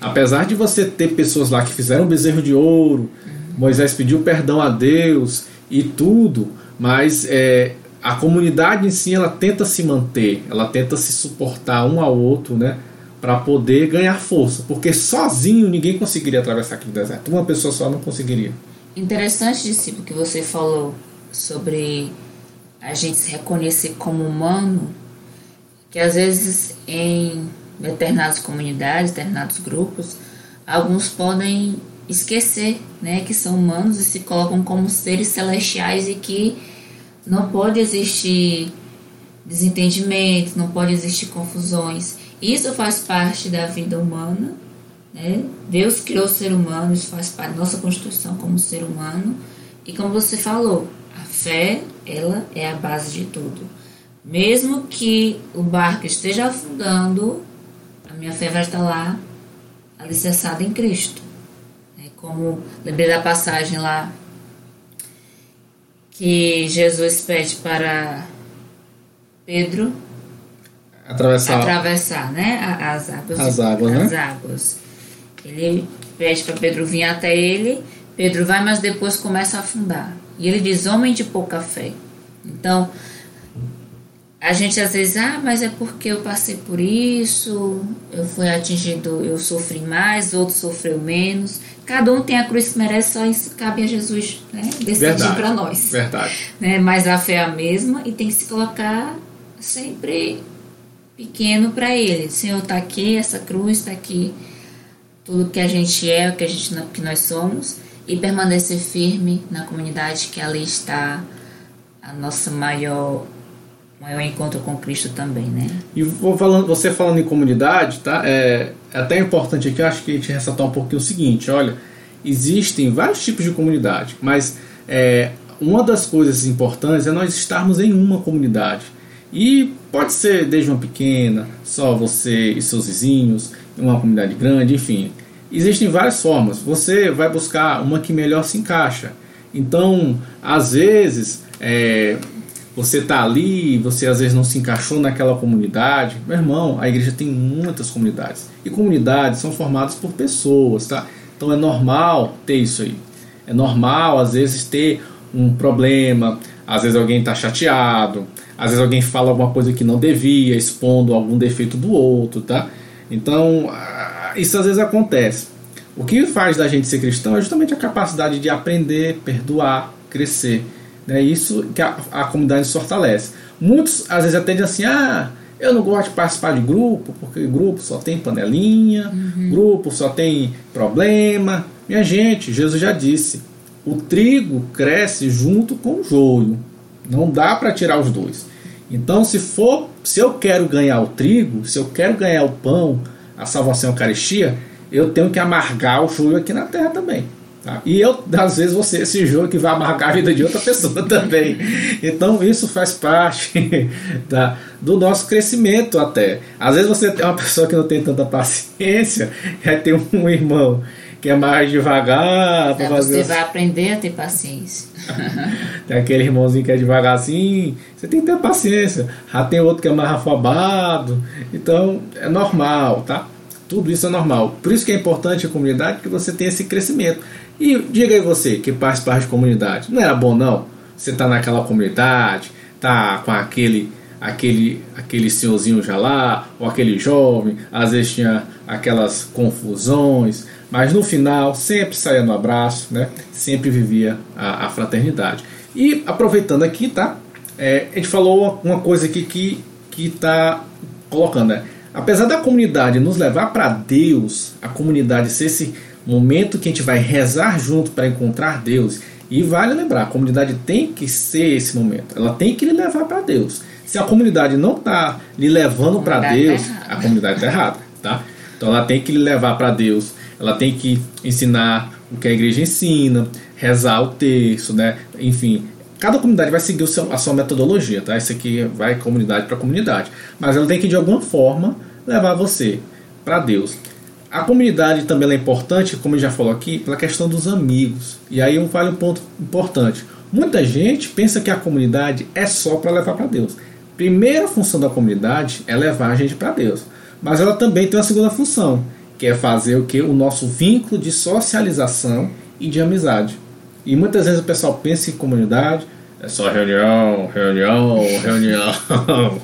Apesar de você ter pessoas lá que fizeram bezerro de ouro, Moisés pediu perdão a Deus e tudo, mas é, a comunidade em si ela tenta se manter, ela tenta se suportar um ao outro, né? Para poder ganhar força, porque sozinho ninguém conseguiria atravessar aquele deserto. Uma pessoa só não conseguiria. Interessante, discípulo, que você falou sobre a gente se reconhecer como humano. que às vezes em determinadas comunidades, determinados grupos, alguns podem esquecer, né, que são humanos e se colocam como seres celestiais e que não pode existir desentendimentos, não pode existir confusões. Isso faz parte da vida humana, né? Deus criou o ser humano, isso faz parte da nossa constituição como ser humano. E como você falou, a fé, ela é a base de tudo. Mesmo que o barco esteja afundando, a minha fé vai estar lá alicerçada em Cristo. É como lembrei da passagem lá que Jesus pede para Pedro atravessar, atravessar né, as águas. As águas, as né? águas. Ele pede para Pedro vir até ele. Pedro vai, mas depois começa a afundar. E ele diz: Homem de pouca fé. Então, a gente às vezes, ah, mas é porque eu passei por isso, eu fui atingido, eu sofri mais, outro sofreu menos. Cada um tem a cruz que merece, só isso cabe a Jesus né, decidir para nós. Verdade. Né? Mas a fé é a mesma e tem que se colocar sempre pequeno para ele. O Senhor está aqui, essa cruz está aqui, tudo que a gente é, o que, a gente, que nós somos, e permanecer firme na comunidade que ali está a nossa maior maior encontro com Cristo também, né? E falando, você falando em comunidade, tá? É, é até importante aqui, acho que a gente ressaltar um pouquinho o seguinte, olha, existem vários tipos de comunidade, mas é, uma das coisas importantes é nós estarmos em uma comunidade. E pode ser desde uma pequena, só você e seus vizinhos, uma comunidade grande, enfim. Existem várias formas. Você vai buscar uma que melhor se encaixa. Então, às vezes, é, você está ali, você às vezes não se encaixou naquela comunidade. Meu irmão, a igreja tem muitas comunidades. E comunidades são formadas por pessoas, tá? Então é normal ter isso aí. É normal, às vezes, ter um problema, às vezes alguém está chateado, às vezes alguém fala alguma coisa que não devia, expondo algum defeito do outro, tá? Então, isso às vezes acontece. O que faz da gente ser cristão é justamente a capacidade de aprender, perdoar, crescer. É isso que a, a comunidade fortalece. Muitos às vezes até dizem assim: ah, eu não gosto de participar de grupo, porque grupo só tem panelinha, uhum. grupo só tem problema. Minha gente, Jesus já disse: o trigo cresce junto com o joio. Não dá para tirar os dois. Então, se for, se eu quero ganhar o trigo, se eu quero ganhar o pão, a salvação a Eucaristia, eu tenho que amargar o joio aqui na terra também. Tá? E eu, às vezes, você esse jogo que vai amargar a vida de outra pessoa também. Então, isso faz parte da, do nosso crescimento até. Às vezes você tem uma pessoa que não tem tanta paciência, aí tem um irmão que é mais devagar. Então, você vai aprender a ter paciência. tem aquele irmãozinho que é devagar assim, você tem que ter paciência. Já tem outro que é mais afobado. Então, é normal, tá? Tudo isso é normal. Por isso que é importante a comunidade, que você tenha esse crescimento. E diga aí você que faz parte de comunidade, não era bom não? Você tá naquela comunidade, tá com aquele aquele aquele senhorzinho já lá, ou aquele jovem, às vezes tinha aquelas confusões, mas no final sempre saía no abraço, né? Sempre vivia a, a fraternidade. E aproveitando aqui, tá? É, a gente falou uma coisa aqui que que está colocando, né? Apesar da comunidade nos levar para Deus, a comunidade ser esse momento que a gente vai rezar junto para encontrar Deus. E vale lembrar, a comunidade tem que ser esse momento. Ela tem que lhe levar para Deus. Se a comunidade não está lhe levando para tá Deus, tá a comunidade está errada, tá? Então ela tem que lhe levar para Deus. Ela tem que ensinar o que a igreja ensina, rezar o texto, né? Enfim, cada comunidade vai seguir seu, a sua metodologia, tá? Isso aqui vai comunidade para comunidade, mas ela tem que de alguma forma levar você para Deus. A comunidade também é importante, como já falou aqui, pela questão dos amigos. E aí um vale um ponto importante. Muita gente pensa que a comunidade é só para levar para Deus. Primeira função da comunidade é levar a gente para Deus. Mas ela também tem uma segunda função, que é fazer o que? O nosso vínculo de socialização e de amizade. E muitas vezes o pessoal pensa em comunidade, é só reunião, reunião, reunião.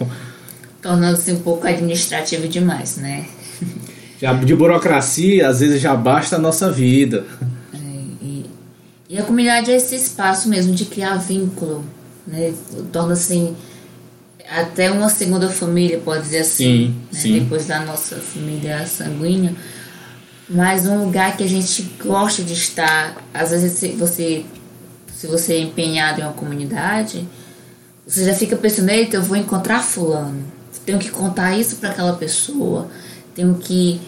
Tornando-se um pouco administrativo demais, né? Já de burocracia, às vezes já basta a nossa vida. É, e, e, a comunidade é esse espaço mesmo de criar vínculo, né? Torna-se até uma segunda família, pode dizer assim, sim, né? sim. depois da nossa família sanguínea, mas um lugar que a gente gosta de estar. Às vezes você, se você é empenhado em uma comunidade, você já fica pensando, eita, eu vou encontrar fulano, tenho que contar isso para aquela pessoa, tenho que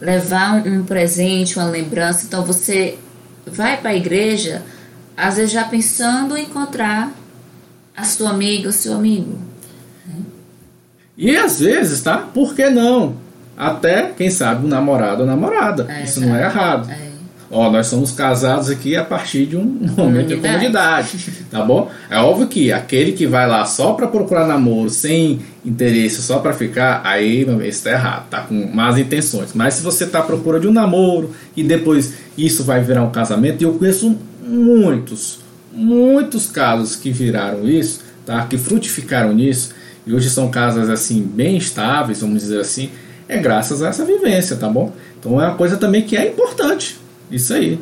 levar um, presente, uma lembrança. Então você vai para a igreja, às vezes já pensando em encontrar a sua amiga, o seu amigo. E às vezes, tá? Por que não? Até, quem sabe, um namorado ou namorada. É, Isso não é errado. É. Ó, nós somos casados aqui a partir de um momento de comunidade, tá bom? É óbvio que aquele que vai lá só para procurar namoro, sem interesse, só para ficar, aí, meu bem, isso tá errado, tá com más intenções. Mas se você tá à procura de um namoro e depois isso vai virar um casamento, e eu conheço muitos, muitos casos que viraram isso, tá? Que frutificaram nisso, e hoje são casas assim bem estáveis, vamos dizer assim, é graças a essa vivência, tá bom? Então é uma coisa também que é importante. Isso aí,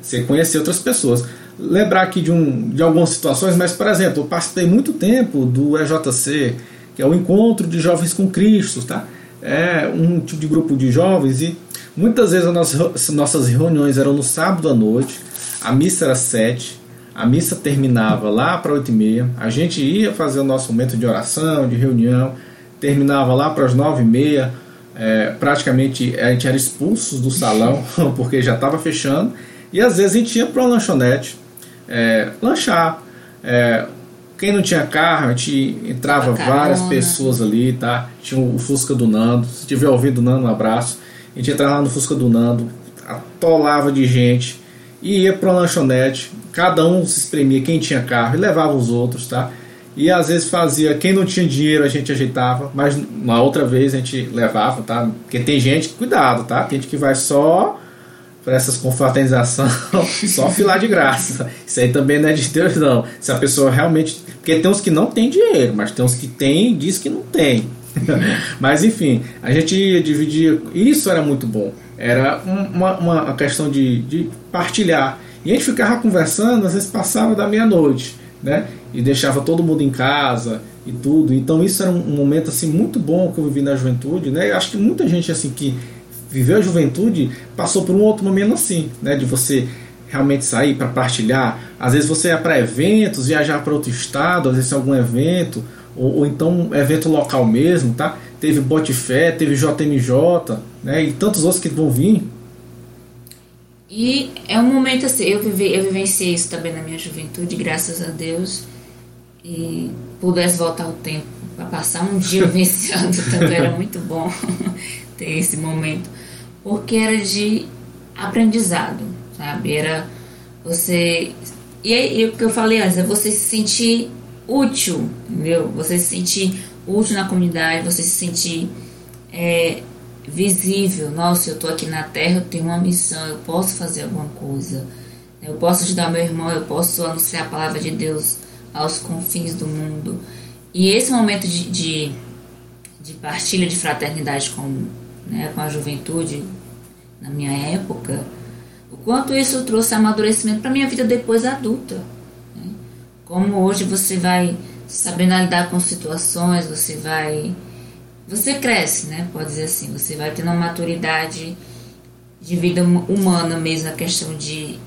você conhecer outras pessoas. Lembrar aqui de, um, de algumas situações, mas por exemplo, eu passei muito tempo do EJC, que é o Encontro de Jovens com Cristo, tá? É um tipo de grupo de jovens e muitas vezes as nossas, nossas reuniões eram no sábado à noite, a missa era sete, a missa terminava lá para oito e meia, a gente ia fazer o nosso momento de oração, de reunião, terminava lá para as nove e meia, é, praticamente a gente era expulsos do salão porque já estava fechando e às vezes a gente ia para uma lanchonete é, lanchar. É, quem não tinha carro, a gente entrava várias pessoas ali, tá? Tinha o Fusca do Nando. Se tiver ouvido o Nando, um abraço. A gente entrava lá no Fusca do Nando, atolava de gente e ia para uma lanchonete. Cada um se espremia, quem tinha carro, e levava os outros, tá? E às vezes fazia, quem não tinha dinheiro a gente ajeitava, mas uma outra vez a gente levava, tá? Porque tem gente, cuidado, tá? Tem gente que vai só para essas confraternizações, só filar de graça. Isso aí também não é de Deus, não. Se a pessoa realmente. Porque tem uns que não tem dinheiro, mas tem uns que tem e diz que não tem. mas enfim, a gente ia dividir. Isso era muito bom. Era uma, uma questão de, de partilhar. E a gente ficava conversando, às vezes passava da meia-noite, né? e deixava todo mundo em casa e tudo. Então isso era um, momento assim muito bom que eu vivi na juventude, né? Eu acho que muita gente assim que viveu a juventude passou por um outro momento assim, né? De você realmente sair para partilhar. Às vezes você ia para eventos, viajar para outro estado, às vezes algum evento ou, ou, então evento local mesmo, tá? Teve Botifé, teve JMJ, né? E tantos outros que vão vir. E é um momento assim, eu, vivi, eu vivenciei isso também na minha juventude, graças a Deus. E pudesse voltar o tempo para passar um dia vivenciando também era muito bom ter esse momento. Porque era de aprendizado sabe? Era você e, e o que eu falei antes é você se sentir útil entendeu? Você se sentir útil na comunidade você se sentir é, visível nossa eu estou aqui na Terra eu tenho uma missão eu posso fazer alguma coisa eu posso ajudar meu irmão eu posso anunciar a palavra de Deus aos confins do mundo. E esse momento de, de, de partilha de fraternidade com, né, com a juventude, na minha época, o quanto isso trouxe amadurecimento para minha vida depois adulta. Né? Como hoje você vai sabendo lidar com situações, você vai. Você cresce, né? Pode dizer assim, você vai tendo uma maturidade de vida humana mesmo, a questão de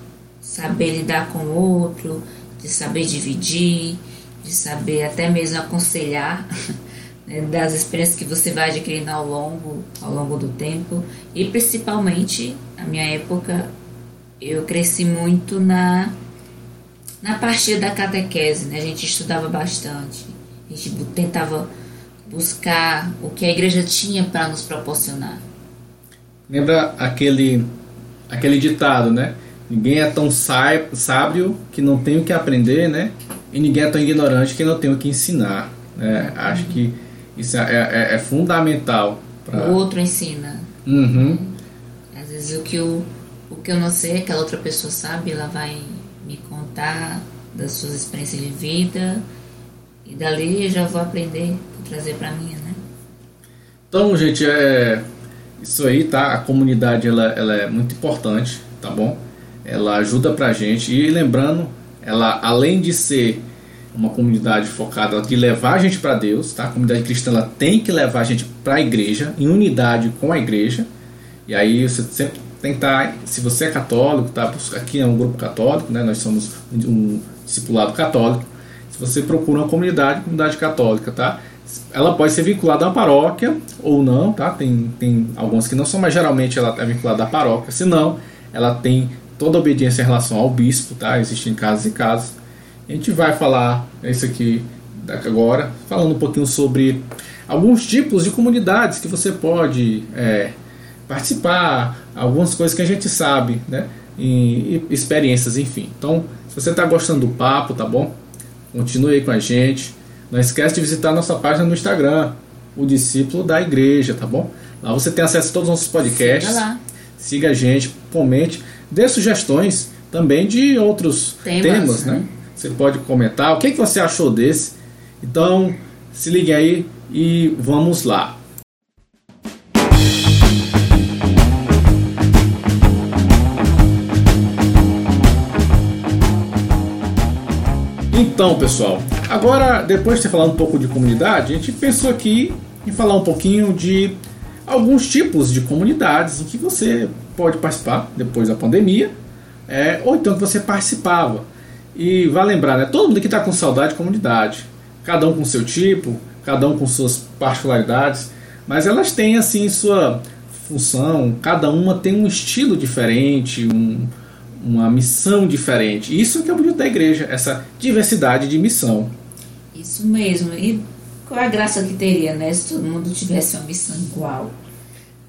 saber lidar com o outro, de saber dividir, de saber até mesmo aconselhar, né, das experiências que você vai adquirindo ao longo, ao longo do tempo. E principalmente, na minha época, eu cresci muito na, na partir da catequese, né? a gente estudava bastante, a gente tentava buscar o que a igreja tinha para nos proporcionar. Lembra aquele, aquele ditado, né? Ninguém é tão sábio que não tem o que aprender, né? E ninguém é tão ignorante que não tem o que ensinar. Né? Acho que isso é, é, é fundamental. Pra... O outro ensina. Uhum. Às vezes o que, eu, o que eu não sei, aquela outra pessoa sabe, ela vai me contar das suas experiências de vida e dali eu já vou aprender trazer para mim, né? Então, gente, é isso aí, tá? A comunidade ela, ela é muito importante, tá bom? ela ajuda pra gente. E lembrando, ela além de ser uma comunidade focada de levar a gente para Deus, tá? A comunidade cristã ela tem que levar a gente para a igreja, em unidade com a igreja. E aí você sempre estar, tá, se você é católico, tá? Aqui é um grupo católico, né? Nós somos um discipulado católico. Se você procura uma comunidade, comunidade católica, tá? Ela pode ser vinculada uma paróquia ou não, tá? Tem, tem algumas que não são, mas geralmente ela é vinculada à paróquia. Se não, ela tem toda a obediência em relação ao bispo, tá? Existem casos e casos. A gente vai falar isso aqui agora, falando um pouquinho sobre alguns tipos de comunidades que você pode é, participar, algumas coisas que a gente sabe, né? E experiências, enfim. Então, se você está gostando do papo, tá bom? Continue aí com a gente. Não esquece de visitar nossa página no Instagram, o discípulo da igreja, tá bom? Lá você tem acesso a todos os nossos podcasts. Siga, lá. Siga a gente, comente, dê sugestões também de outros temas, temas né? né? Você pode comentar o que, que você achou desse. Então, se ligue aí e vamos lá. Então, pessoal, agora depois de ter falado um pouco de comunidade, a gente pensou aqui em falar um pouquinho de alguns tipos de comunidades em que você pode participar depois da pandemia, é, ou então que você participava. E vai lembrar, né? Todo mundo aqui está com saudade de comunidade. Cada um com seu tipo, cada um com suas particularidades, mas elas têm assim sua função, cada uma tem um estilo diferente, um, uma missão diferente. Isso que é o bonito da igreja, essa diversidade de missão. Isso mesmo. E qual a graça que teria, né, se todo mundo tivesse uma missão igual?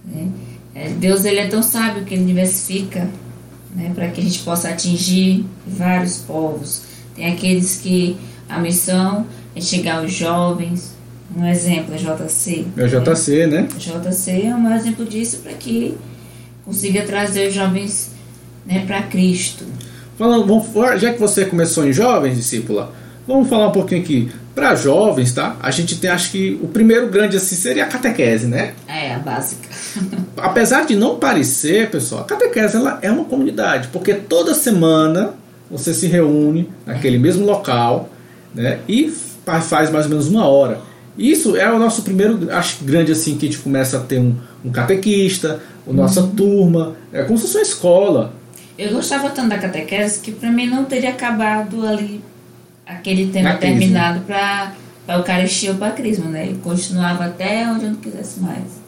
Né? É, Deus ele é tão sábio que ele diversifica né, para que a gente possa atingir vários povos. Tem aqueles que a missão é chegar aos jovens, um exemplo é JC. É o JC, né? né? JC é um exemplo disso para que consiga trazer os jovens né, para Cristo. Falando, vamos, já que você começou em jovens, discípula, vamos falar um pouquinho aqui. Para jovens, tá? A gente tem, acho que o primeiro grande assim seria a catequese, né? É, a básica. Apesar de não parecer, pessoal, a catequese ela é uma comunidade, porque toda semana você se reúne naquele mesmo local, né? E faz mais ou menos uma hora. Isso é o nosso primeiro, acho grande assim, que a gente começa a ter um, um catequista, a nossa uhum. turma, é como se fosse uma escola. Eu gostava tanto da catequese que para mim não teria acabado ali aquele tema terminado para o Eucaristia ou para Crisma, né? E continuava até onde eu não quisesse mais.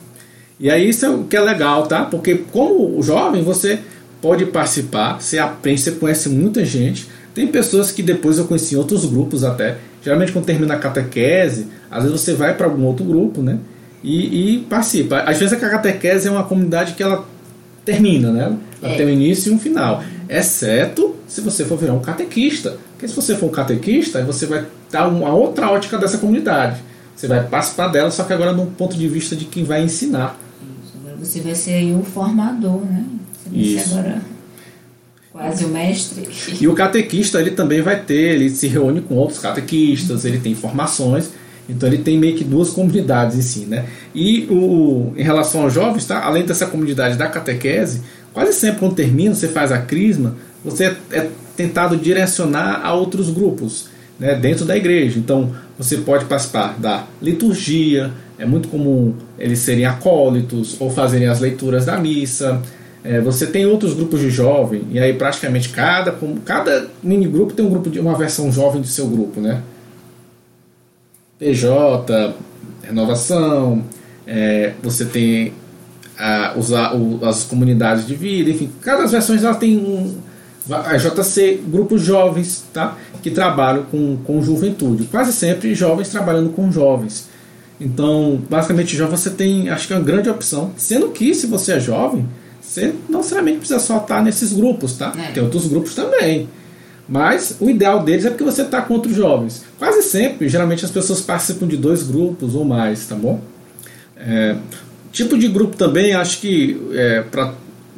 E aí isso é o que é legal, tá? Porque como jovem você pode participar, você aprende, você conhece muita gente. Tem pessoas que depois eu conheci em outros grupos até. Geralmente quando termina a catequese, às vezes você vai para algum outro grupo, né? E, e participa. Às vezes a catequese é uma comunidade que ela termina, né? Ela é. tem um início e um final. Exceto se você for virar um catequista. Porque se você for um catequista, você vai dar uma outra ótica dessa comunidade. Você vai participar dela, só que agora de um ponto de vista de quem vai ensinar. Isso. Agora você vai ser aí o formador, né? Você vai Isso. ser agora quase o mestre. E o catequista, ele também vai ter, ele se reúne com outros catequistas, ele tem informações. Então ele tem meio que duas comunidades em si, né? E o, em relação aos jovens, tá? além dessa comunidade da catequese, quase sempre quando termina, você faz a crisma, você é, é tentado direcionar a outros grupos né, dentro da igreja. Então você pode participar da liturgia, é muito comum eles serem acólitos ou fazerem as leituras da missa. É, você tem outros grupos de jovem, e aí praticamente cada, cada mini grupo tem um grupo de uma versão jovem do seu grupo, né? PJ, renovação, é, você tem a, os, a, o, as comunidades de vida, enfim, cada versões ela tem um, a JC, grupos jovens, tá? que trabalham com, com juventude, quase sempre jovens trabalhando com jovens. Então, basicamente, já você tem, acho que é uma grande opção, sendo que se você é jovem, você não necessariamente precisa só estar nesses grupos, tá? É. Tem outros grupos também. Mas o ideal deles é porque você está com outros jovens. Quase sempre, geralmente as pessoas participam de dois grupos ou mais, tá bom? É, tipo de grupo também, acho que é, para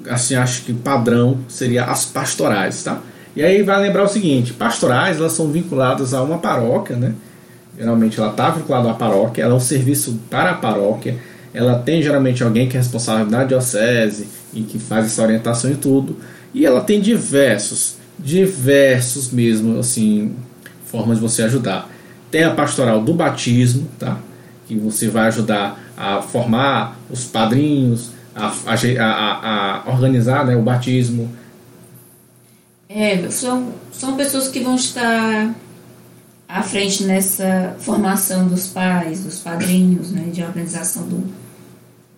assim, acho que padrão seria as pastorais, tá? E aí vai lembrar o seguinte, pastorais elas são vinculadas a uma paróquia, né? Geralmente ela está vinculada à paróquia, ela é um serviço para a paróquia, ela tem geralmente alguém que é responsável da diocese e que faz essa orientação e tudo, e ela tem diversos diversos mesmo, assim, formas de você ajudar. Tem a pastoral do batismo, tá? que você vai ajudar a formar os padrinhos, a, a, a, organizar né, o batismo. É, são, são pessoas que vão estar à frente nessa formação dos pais, dos padrinhos, né, de organização do,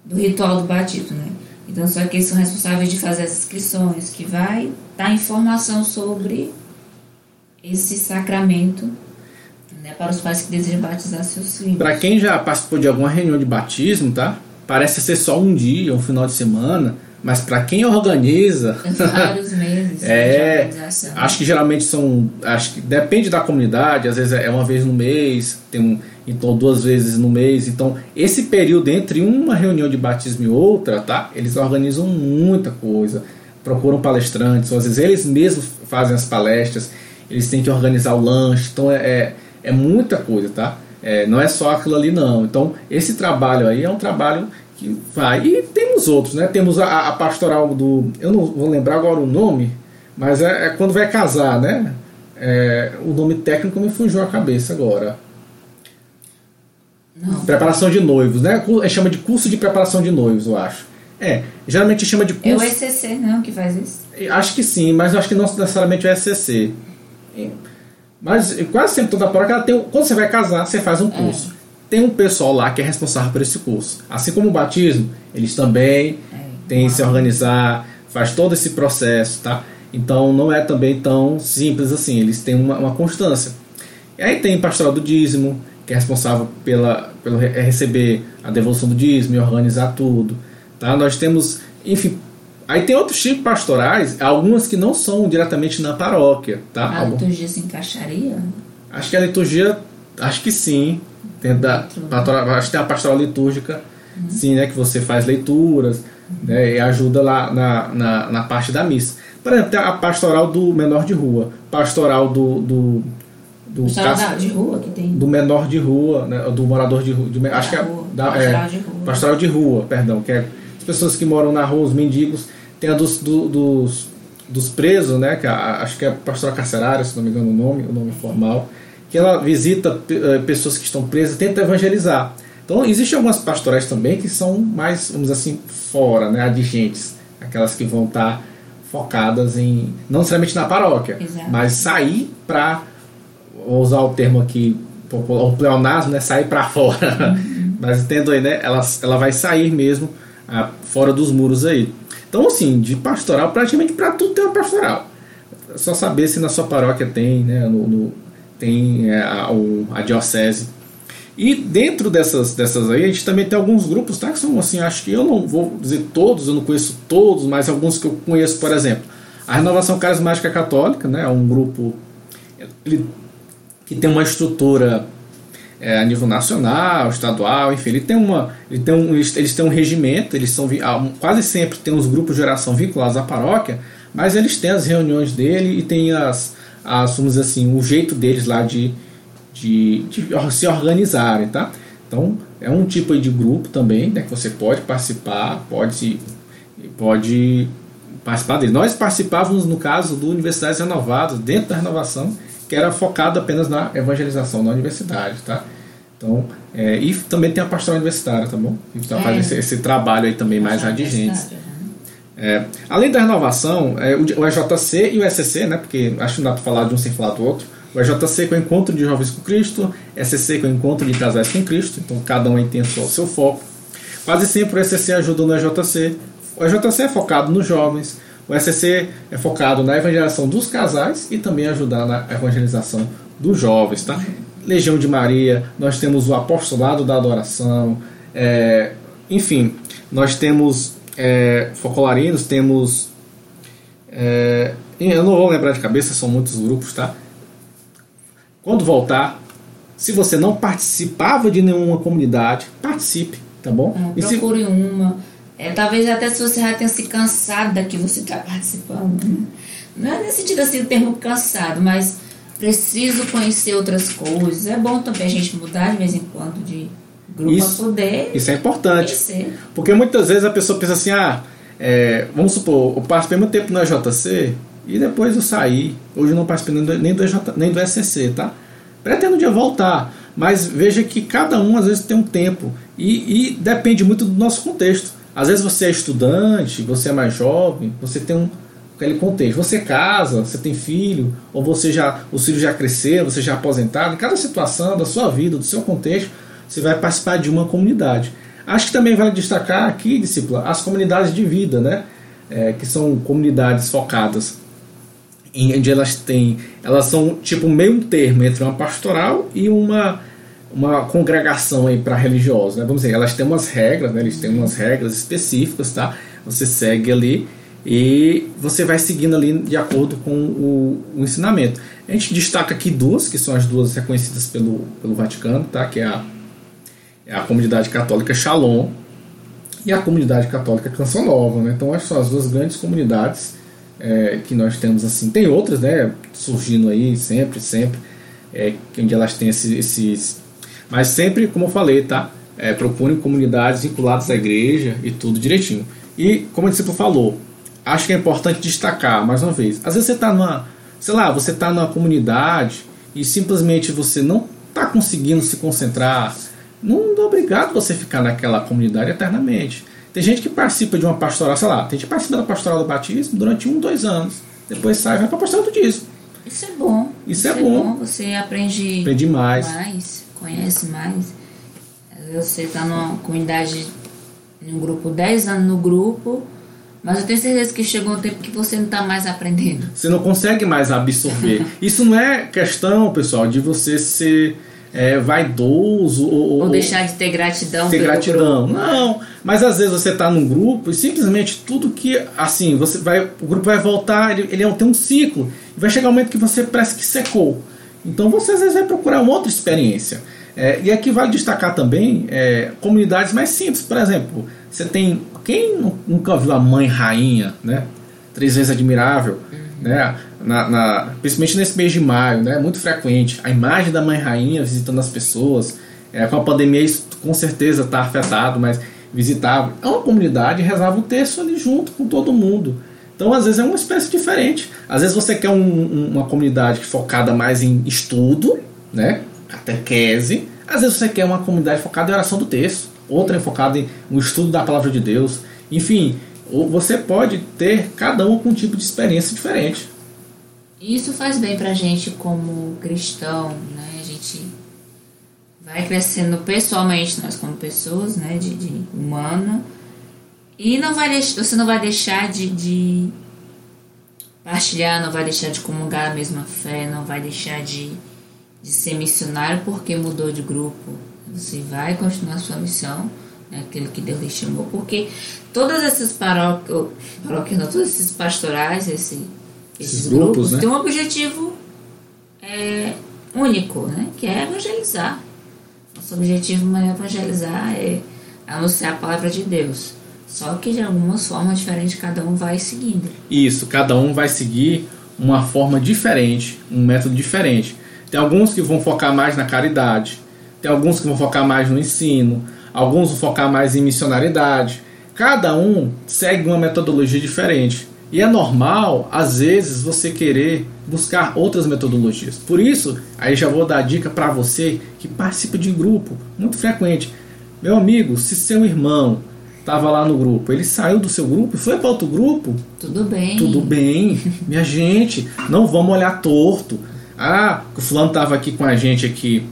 do ritual do batismo. Né? Então, só que eles são responsáveis de fazer as inscrições, que vai dar informação sobre esse sacramento para os pais que desejam batizar seus filhos. Para quem já participou de alguma reunião de batismo, tá? Parece ser só um dia, um final de semana, mas para quem organiza, vários meses. é, acho que geralmente são, acho que depende da comunidade, às vezes é uma vez no mês, tem um, então duas vezes no mês. Então esse período entre uma reunião de batismo e outra, tá? Eles organizam muita coisa, procuram palestrantes, ou às vezes eles mesmos fazem as palestras, eles têm que organizar o lanche, então é, é é muita coisa, tá? É, não é só aquilo ali, não. Então, esse trabalho aí é um trabalho que vai. E temos outros, né? Temos a, a pastoral do. Eu não vou lembrar agora o nome, mas é, é quando vai casar, né? É, o nome técnico me fugiu a cabeça agora. Não. Preparação de noivos, né? É, chama de curso de preparação de noivos, eu acho. É, geralmente chama de curso. É o ECC, não, que faz isso? Acho que sim, mas acho que não necessariamente é o ECC. Mas quase sempre toda paróquia tem. Quando você vai casar, você faz um é. curso. É. Tem um pessoal lá que é responsável por esse curso. Assim como o batismo, eles também é. têm que se organizar, faz todo esse processo, tá? Então não é também tão simples assim, eles têm uma, uma constância. E aí tem pastoral do dízimo, que é responsável pela, pelo receber a devolução do dízimo e organizar tudo. Tá? Nós temos, enfim, Aí tem outros tipos pastorais, algumas que não são diretamente na paróquia, tá? A liturgia se encaixaria? Acho que a liturgia, acho que sim. Tem da, pastoral, acho que tem a pastoral litúrgica, uhum. sim, né? Que você faz leituras uhum. né, e ajuda lá na, na, na, parte da missa. Por exemplo, tem a pastoral do menor de rua, pastoral do. do do pastoral de rua que tem. Do menor de rua, né, do morador de rua. De, acho que é, da, pastoral, é, de rua. pastoral de rua, perdão, que é as pessoas que moram na rua, os mendigos tem a dos, do, dos, dos presos, né? Que a, acho que é a pastora carcerária, se não me engano o nome, o nome formal, que ela visita uh, pessoas que estão presas, tenta evangelizar. Então existem algumas pastorais também que são mais, vamos dizer assim, fora, né? Adigentes, aquelas que vão estar focadas em não necessariamente na paróquia, Exato. mas sair para usar o termo aqui o pleonasmo, né? Sair para fora. Uhum. mas entendo aí, né? Ela, ela vai sair mesmo ah, fora dos muros aí. Então, assim, de pastoral, praticamente para tudo tem uma pastoral. É só saber se na sua paróquia tem, né, no, no tem é, a, a, diocese. E dentro dessas, dessas aí, a gente também tem alguns grupos, tá? Que são assim, acho que eu não vou dizer todos, eu não conheço todos, mas alguns que eu conheço, por exemplo. A Renovação Carismática Católica, né? É um grupo ele, que tem uma estrutura é, a nível nacional, estadual, enfim, ele tem uma, ele tem um, eles, têm um regimento, eles são ah, quase sempre tem os grupos de oração vinculados à paróquia, mas eles têm as reuniões dele e tem as, as vamos dizer assim, o jeito deles lá de, de, de se organizarem, tá? Então é um tipo de grupo também, né, que você pode participar, pode pode participar dele. Nós participávamos no caso do Universidades Renovadas, dentro da renovação, que era focado apenas na evangelização na universidade, tá? Então, é, e também tem a pastoral universitária, tá bom? Então é. faz esse, esse, trabalho aí também mais adigente. Né? É, além da renovação, é, o, EJC e o SCC, né? Porque acho que não dá para falar de um sem falar do outro. O EJC é o Encontro de Jovens com Cristo, que é o Encontro de Casais com Cristo, então cada um tem o seu, seu foco. Quase sempre o SCC ajuda no EJC. O EJC é focado nos jovens, o SCC é focado na evangelização dos casais e também ajudar na evangelização dos jovens, tá? Legião de Maria, nós temos o apostolado da adoração, é, enfim, nós temos é, focolarinos, temos. É, eu não vou lembrar de cabeça, são muitos grupos, tá? Quando voltar, se você não participava de nenhuma comunidade, participe, tá bom? É, procure se... uma é, talvez até se você já tenha se cansado da que você está participando. Né? Não é nesse sentido assim o termo cansado, mas preciso conhecer outras coisas. É bom também a gente mudar de vez em quando de grupo isso, para poder. Isso é importante. Conhecer. Porque muitas vezes a pessoa pensa assim, ah, é, vamos supor, eu participei muito tempo no EJC e depois eu saí. Hoje eu não participei nem do, nem do, EJ, nem do SCC, tá? Pretendo um dia voltar, mas veja que cada um às vezes tem um tempo e, e depende muito do nosso contexto. Às vezes você é estudante, você é mais jovem, você tem um aquele contexto. Você casa, você tem filho, ou você já os filhos já cresceram, você já é aposentado. Em cada situação da sua vida, do seu contexto, você vai participar de uma comunidade. Acho que também vale destacar aqui, discípula, as comunidades de vida, né? É, que são comunidades focadas em onde elas têm, elas são tipo meio termo entre uma pastoral e uma uma congregação aí para religiosos, né? Vamos dizer, elas têm umas regras, né? Eles têm umas regras específicas, tá? Você segue ali e você vai seguindo ali de acordo com o, o, ensinamento. A gente destaca aqui duas, que são as duas reconhecidas pelo, pelo Vaticano, tá? que é a, é a comunidade católica Shalom e a comunidade católica Canção Nova. Né? Então, que são as duas grandes comunidades é, que nós temos. assim Tem outras né, surgindo aí sempre, sempre, é, onde elas têm esses, esses. Mas sempre, como eu falei, tá? É, comunidades vinculadas à igreja e tudo direitinho. E, como o discípulo falou, acho que é importante destacar, mais uma vez. Às vezes você está numa, sei lá, você está numa comunidade e simplesmente você não está conseguindo se concentrar. Não é obrigado você ficar naquela comunidade eternamente. Tem gente que participa de uma pastoral, sei lá, tem gente que participa da pastoral do batismo durante um, dois anos. Depois sai e vai para a pastoral do dízimo. Isso é bom. Isso, Isso é, é bom. bom. Você aprende, aprende mais. mais, conhece mais. Você está numa comunidade, num grupo, 10 anos no grupo, mas eu tenho certeza que chegou um tempo que você não está mais aprendendo. Você não consegue mais absorver. Isso não é questão, pessoal, de você ser é, vaidoso ou, ou, deixar de ter gratidão. Ter gratidão. Grupo. Não, mas às vezes você está num grupo e simplesmente tudo que assim você vai, o grupo vai voltar, ele, ele é tem um ciclo. E vai chegar um momento que você parece que secou. Então você às vezes vai procurar uma outra experiência. É, e aqui vale destacar também é, comunidades mais simples. Por exemplo, você tem. Quem nunca viu a mãe rainha, né? Três vezes admirável, uhum. né? Na, na, principalmente nesse mês de maio, né? Muito frequente. A imagem da mãe rainha visitando as pessoas. É, com a pandemia isso com certeza está afetado, mas visitava. É uma comunidade rezava o texto ali junto com todo mundo. Então, às vezes, é uma espécie diferente. Às vezes você quer um, um, uma comunidade focada mais em estudo, né? Catequese. Às vezes você quer uma comunidade focada em oração do texto, outra focada em um estudo da palavra de Deus. Enfim, você pode ter cada um com um tipo de experiência diferente. Isso faz bem pra gente como cristão, né? A gente vai crescendo pessoalmente, nós como pessoas, né? De, de. E não vai você não vai deixar de, de partilhar, não vai deixar de comungar a mesma fé, não vai deixar de de ser missionário porque mudou de grupo. Você vai continuar a sua missão, né, aquilo que Deus lhe chamou, porque todas essas paróquias, paróquias não, todos esses pastorais, esse, esses, esses grupos, grupos né? têm um objetivo é, único, né, que é evangelizar. Nosso objetivo não é evangelizar, é anunciar a palavra de Deus. Só que de algumas formas diferentes cada um vai seguindo. Isso, cada um vai seguir uma forma diferente, um método diferente. Tem alguns que vão focar mais na caridade, tem alguns que vão focar mais no ensino, alguns vão focar mais em missionaridade. Cada um segue uma metodologia diferente. E é normal, às vezes, você querer buscar outras metodologias. Por isso, aí já vou dar a dica para você que participa de grupo, muito frequente. Meu amigo, se seu irmão estava lá no grupo, ele saiu do seu grupo e foi para outro grupo, tudo bem. Tudo bem, minha gente, não vamos olhar torto. Ah, o fulano estava aqui com a gente aqui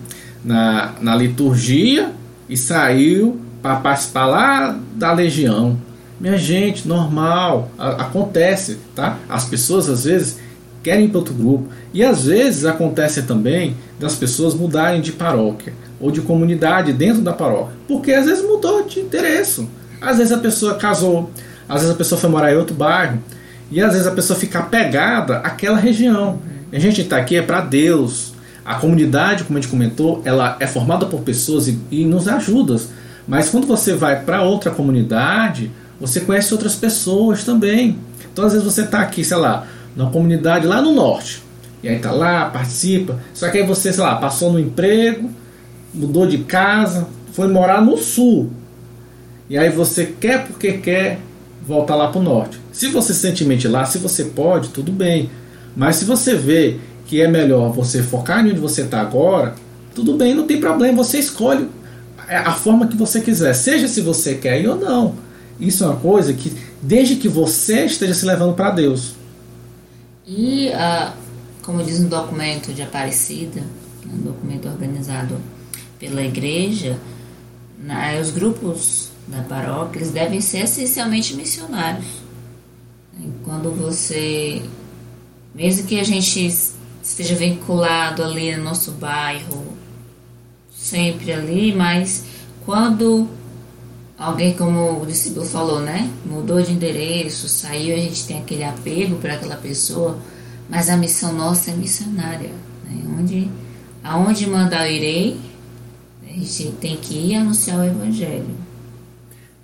na, na liturgia e saiu para participar lá da legião. Minha gente, normal, a, acontece, tá? As pessoas às vezes querem ir para outro grupo. E às vezes acontece também das pessoas mudarem de paróquia ou de comunidade dentro da paróquia. Porque às vezes mudou de endereço. Às vezes a pessoa casou, às vezes a pessoa foi morar em outro bairro. E às vezes a pessoa fica apegada àquela região. A gente está aqui é para Deus. A comunidade, como a gente comentou, ela é formada por pessoas e, e nos ajuda. Mas quando você vai para outra comunidade, você conhece outras pessoas também. Então às vezes você está aqui, sei lá, numa comunidade lá no norte. E aí tá lá, participa. Só que aí você, sei lá, passou no emprego, mudou de casa, foi morar no sul. E aí você quer porque quer voltar lá para o norte. Se você se sente lá, se você pode, tudo bem. Mas se você vê que é melhor você focar em onde você está agora, tudo bem, não tem problema, você escolhe a forma que você quiser, seja se você quer ir ou não. Isso é uma coisa que, desde que você esteja se levando para Deus. E, uh, como diz um documento de Aparecida, um documento organizado pela igreja, né, os grupos da paróquia eles devem ser essencialmente missionários. Quando você, mesmo que a gente esteja vinculado ali no nosso bairro, sempre ali, mas quando alguém, como o discípulo falou, né, mudou de endereço, saiu, a gente tem aquele apego para aquela pessoa, mas a missão nossa é missionária, né, onde, aonde mandar eu irei, a gente tem que ir anunciar o evangelho.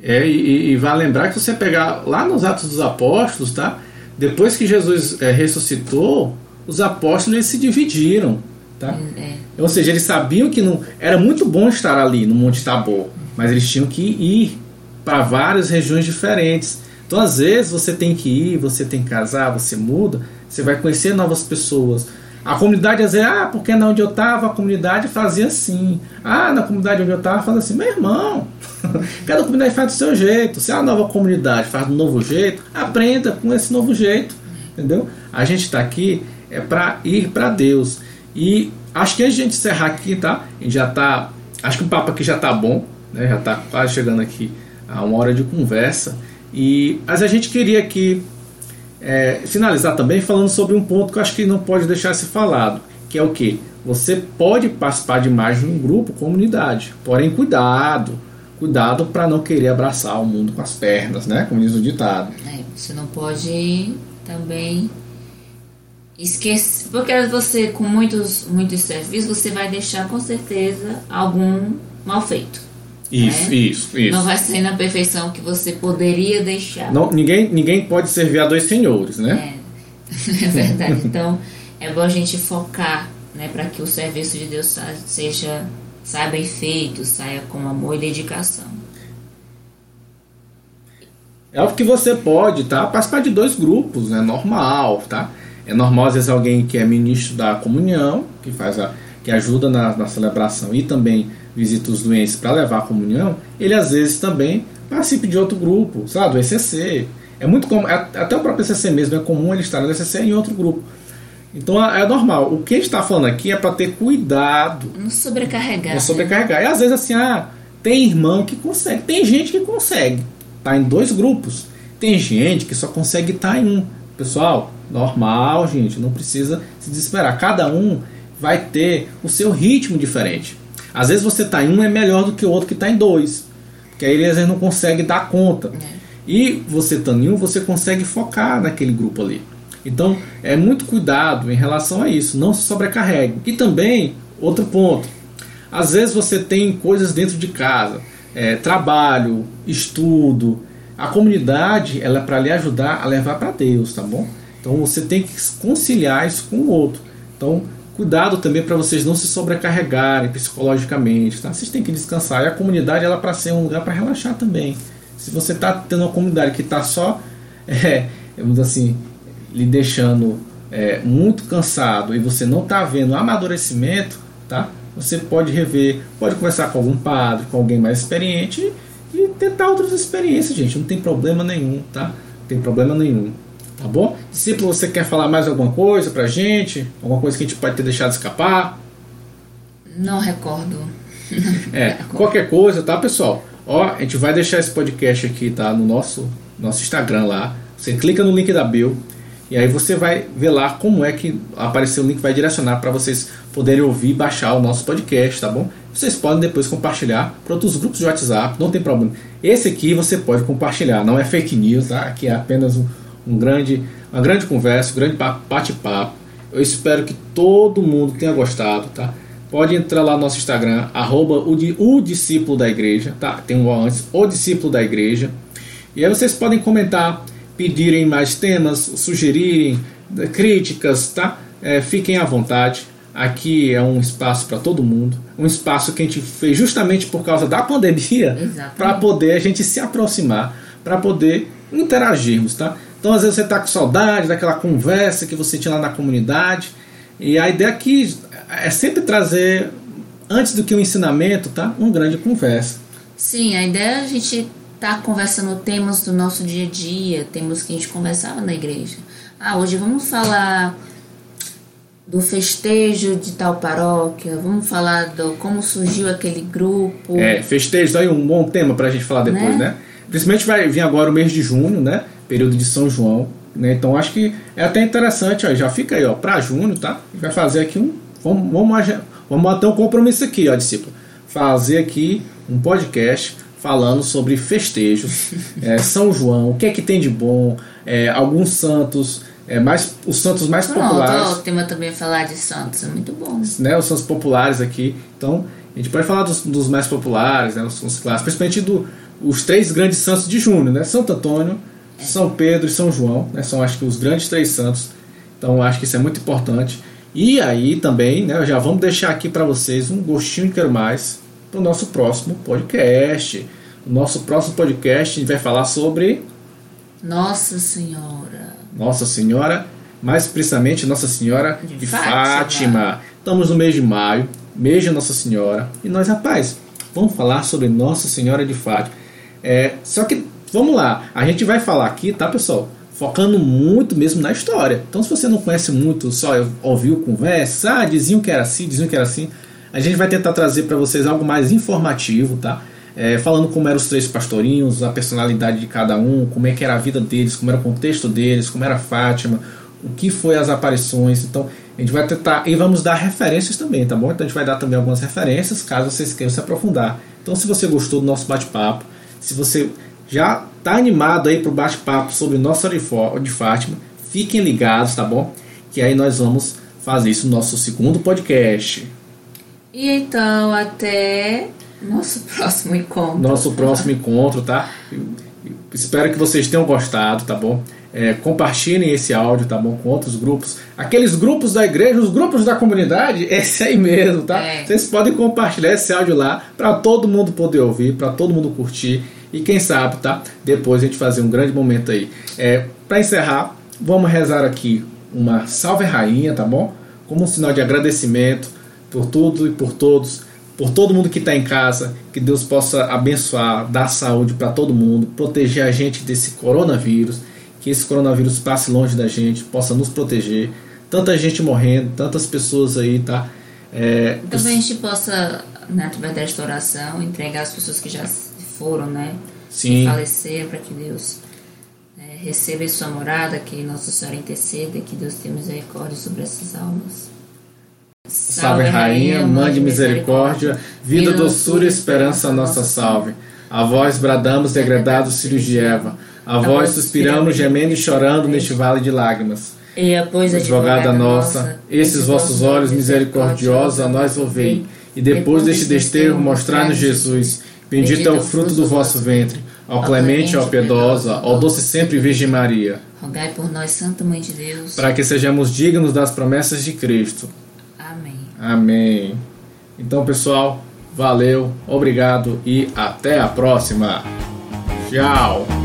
É, e, e vai lembrar que você pegar lá nos Atos dos Apóstolos, tá? Depois que Jesus é, ressuscitou, os apóstolos se dividiram, tá? É. Ou seja, eles sabiam que não era muito bom estar ali no Monte Tabor, mas eles tinham que ir para várias regiões diferentes. Então, às vezes, você tem que ir, você tem que casar, você muda, você vai conhecer novas pessoas. A comunidade vezes, ah, porque na onde eu estava a comunidade fazia assim. Ah, na comunidade onde eu estava fazia assim. Meu irmão, cada comunidade faz do seu jeito. Se a nova comunidade faz do novo jeito, aprenda com esse novo jeito. Entendeu? A gente está aqui é para ir para Deus. E acho que a gente encerrar aqui, tá? A gente já tá. Acho que o papo aqui já tá bom, né? Já tá quase chegando aqui a uma hora de conversa. E mas a gente queria aqui é, finalizar também falando sobre um ponto que eu acho que não pode deixar de ser falado, que é o que você pode participar de mais de um grupo, comunidade, porém cuidado, cuidado para não querer abraçar o mundo com as pernas, né? Como diz o ditado. É, você não pode também esquecer, porque você com muitos muitos serviços você vai deixar com certeza algum mal feito. Isso, né? isso, isso. Não vai sair na perfeição que você poderia deixar. Não, ninguém, ninguém pode servir a dois senhores, né? É, é verdade. então, é bom a gente focar né, para que o serviço de Deus seja saia bem feito, saia com amor e dedicação. É o que você pode, tá? Participar de dois grupos, é né? normal, tá? É normal às vezes alguém que é ministro da comunhão, que faz a, que ajuda na, na celebração e também visita os doentes para levar a comunhão, ele às vezes também participe de outro grupo, sabe, do ECC. É muito comum, é, até o próprio ECC mesmo é comum ele estar no ECC em outro grupo. Então é, é normal. O que a gente está falando aqui é para ter cuidado. Não sobrecarregar. Não sobrecarregar. Né? E às vezes assim, ah, tem irmão que consegue, tem gente que consegue. Tá em dois grupos. Tem gente que só consegue estar tá em um. Pessoal, normal, gente, não precisa se desesperar. Cada um vai ter o seu ritmo diferente. Às vezes você está em um é melhor do que o outro que está em dois. Porque aí ele às vezes não consegue dar conta. É. E você estando em um, você consegue focar naquele grupo ali. Então é muito cuidado em relação a isso, não se sobrecarregue. E também, outro ponto, às vezes você tem coisas dentro de casa, é, trabalho, estudo. A comunidade ela é para lhe ajudar a levar para Deus, tá bom? Então você tem que conciliar isso com o outro. Então Cuidado também para vocês não se sobrecarregarem psicologicamente, tá? Vocês têm que descansar. E a comunidade ela para ser um lugar para relaxar também. Se você está tendo uma comunidade que está só, é, vamos assim, lhe deixando é, muito cansado e você não está vendo amadurecimento, tá? Você pode rever, pode conversar com algum padre, com alguém mais experiente e tentar outras experiências, gente. Não tem problema nenhum, tá? Não tem problema nenhum. Tá bom? Discípulo, você quer falar mais alguma coisa pra gente? Alguma coisa que a gente pode ter deixado escapar? Não recordo. É, qualquer coisa, tá, pessoal? Ó, a gente vai deixar esse podcast aqui, tá? No nosso, nosso Instagram lá. Você clica no link da Bill e aí você vai ver lá como é que apareceu o link, vai direcionar para vocês poderem ouvir e baixar o nosso podcast, tá bom? Vocês podem depois compartilhar para outros grupos de WhatsApp, não tem problema. Esse aqui você pode compartilhar, não é fake news, tá? Aqui é apenas um um grande, uma grande conversa, um grande bate-papo. Eu espero que todo mundo tenha gostado, tá? Pode entrar lá no nosso Instagram, arroba o, o discípulo da igreja, tá? Tem um antes, o discípulo da igreja. E aí vocês podem comentar, pedirem mais temas, sugerirem críticas, tá? É, fiquem à vontade. Aqui é um espaço para todo mundo, um espaço que a gente fez justamente por causa da pandemia, para poder a gente se aproximar, para poder interagirmos, tá? Então, às vezes, você está com saudade daquela conversa que você tinha lá na comunidade. E a ideia aqui é sempre trazer, antes do que o um ensinamento, tá? Uma grande conversa. Sim, a ideia é a gente estar tá conversando temas do nosso dia a dia, temas que a gente conversava na igreja. Ah, hoje vamos falar do festejo de tal paróquia, vamos falar do como surgiu aquele grupo. É, festejo aí um bom tema para a gente falar depois, né? né? Principalmente vai vir agora o mês de junho, né? Período de São João, né? Então acho que é até interessante, ó, já fica aí, ó, para junho, tá? Vai fazer aqui um vamos vamos vamos um compromisso aqui, ó, discípulo. Fazer aqui um podcast falando sobre festejos, é, São João, o que é que tem de bom, é, alguns santos, é, mais, os santos mais Pronto, populares. o tema também é falar de santos, é muito bom. Né, os santos populares aqui. Então, a gente pode falar dos, dos mais populares, né, os, os clássicos, principalmente do, os três grandes santos de junho, né? Santo Antônio. São Pedro e São João, né? São acho que os grandes três santos. Então, acho que isso é muito importante. E aí também, né, já vamos deixar aqui para vocês um gostinho de quero mais para o nosso próximo podcast. O nosso próximo podcast a gente vai falar sobre Nossa Senhora nossa Senhora, mais precisamente Nossa Senhora de, de Fátima. Fátima. Estamos no mês de maio, mês de Nossa Senhora, e nós, rapaz, vamos falar sobre Nossa Senhora de Fátima. É, só que, vamos lá, a gente vai falar aqui, tá, pessoal? Focando muito mesmo na história. Então, se você não conhece muito, só ouviu conversa, ah, diziam que era assim, diziam que era assim, a gente vai tentar trazer para vocês algo mais informativo, tá? é, falando como eram os três pastorinhos, a personalidade de cada um, como é que era a vida deles, como era o contexto deles, como era Fátima, o que foi as aparições. Então, a gente vai tentar e vamos dar referências também, tá bom? Então a gente vai dar também algumas referências, caso vocês queiram se aprofundar. Então, se você gostou do nosso bate-papo, se você já está animado aí para o bate-papo sobre Nossa Senhora de Fátima, fiquem ligados, tá bom? Que aí nós vamos fazer isso no nosso segundo podcast. E então, até nosso próximo encontro. Nosso próximo encontro, tá? Espero que vocês tenham gostado, tá bom? É, compartilhem esse áudio, tá bom? Com outros grupos. Aqueles grupos da igreja, os grupos da comunidade, esse aí mesmo, tá? É. Vocês podem compartilhar esse áudio lá para todo mundo poder ouvir, para todo mundo curtir. E quem sabe, tá? Depois a gente fazer um grande momento aí. É, para encerrar, vamos rezar aqui uma salve rainha, tá bom? Como um sinal de agradecimento por tudo e por todos por todo mundo que está em casa, que Deus possa abençoar, dar saúde para todo mundo, proteger a gente desse coronavírus, que esse coronavírus passe longe da gente, possa nos proteger. Tanta gente morrendo, tantas pessoas aí, tá? É, Também a gente possa, né, através desta oração, entregar as pessoas que já foram, né? Sim. Que faleceram, para que Deus é, receba em sua morada, que Nossa Senhora interceda, que Deus tenha misericórdia sobre essas almas. Salve, Rainha, Mãe de Misericórdia, vida, doçura e esperança, nossa salve. A vós bradamos, degredados filhos de Eva. A vós suspiramos, gemendo e chorando neste vale de lágrimas. E após advogada nossa, esses vossos olhos misericordiosos a nós ouvei. E depois deste desterro, mostrai-nos Jesus. Bendito é o fruto do vosso ventre. Ó clemente, ó piedosa, ó doce sempre Virgem Maria. Rogai por nós, Santa Mãe de Deus. Para que sejamos dignos das promessas de Cristo. Amém. Então, pessoal, valeu, obrigado e até a próxima. Tchau.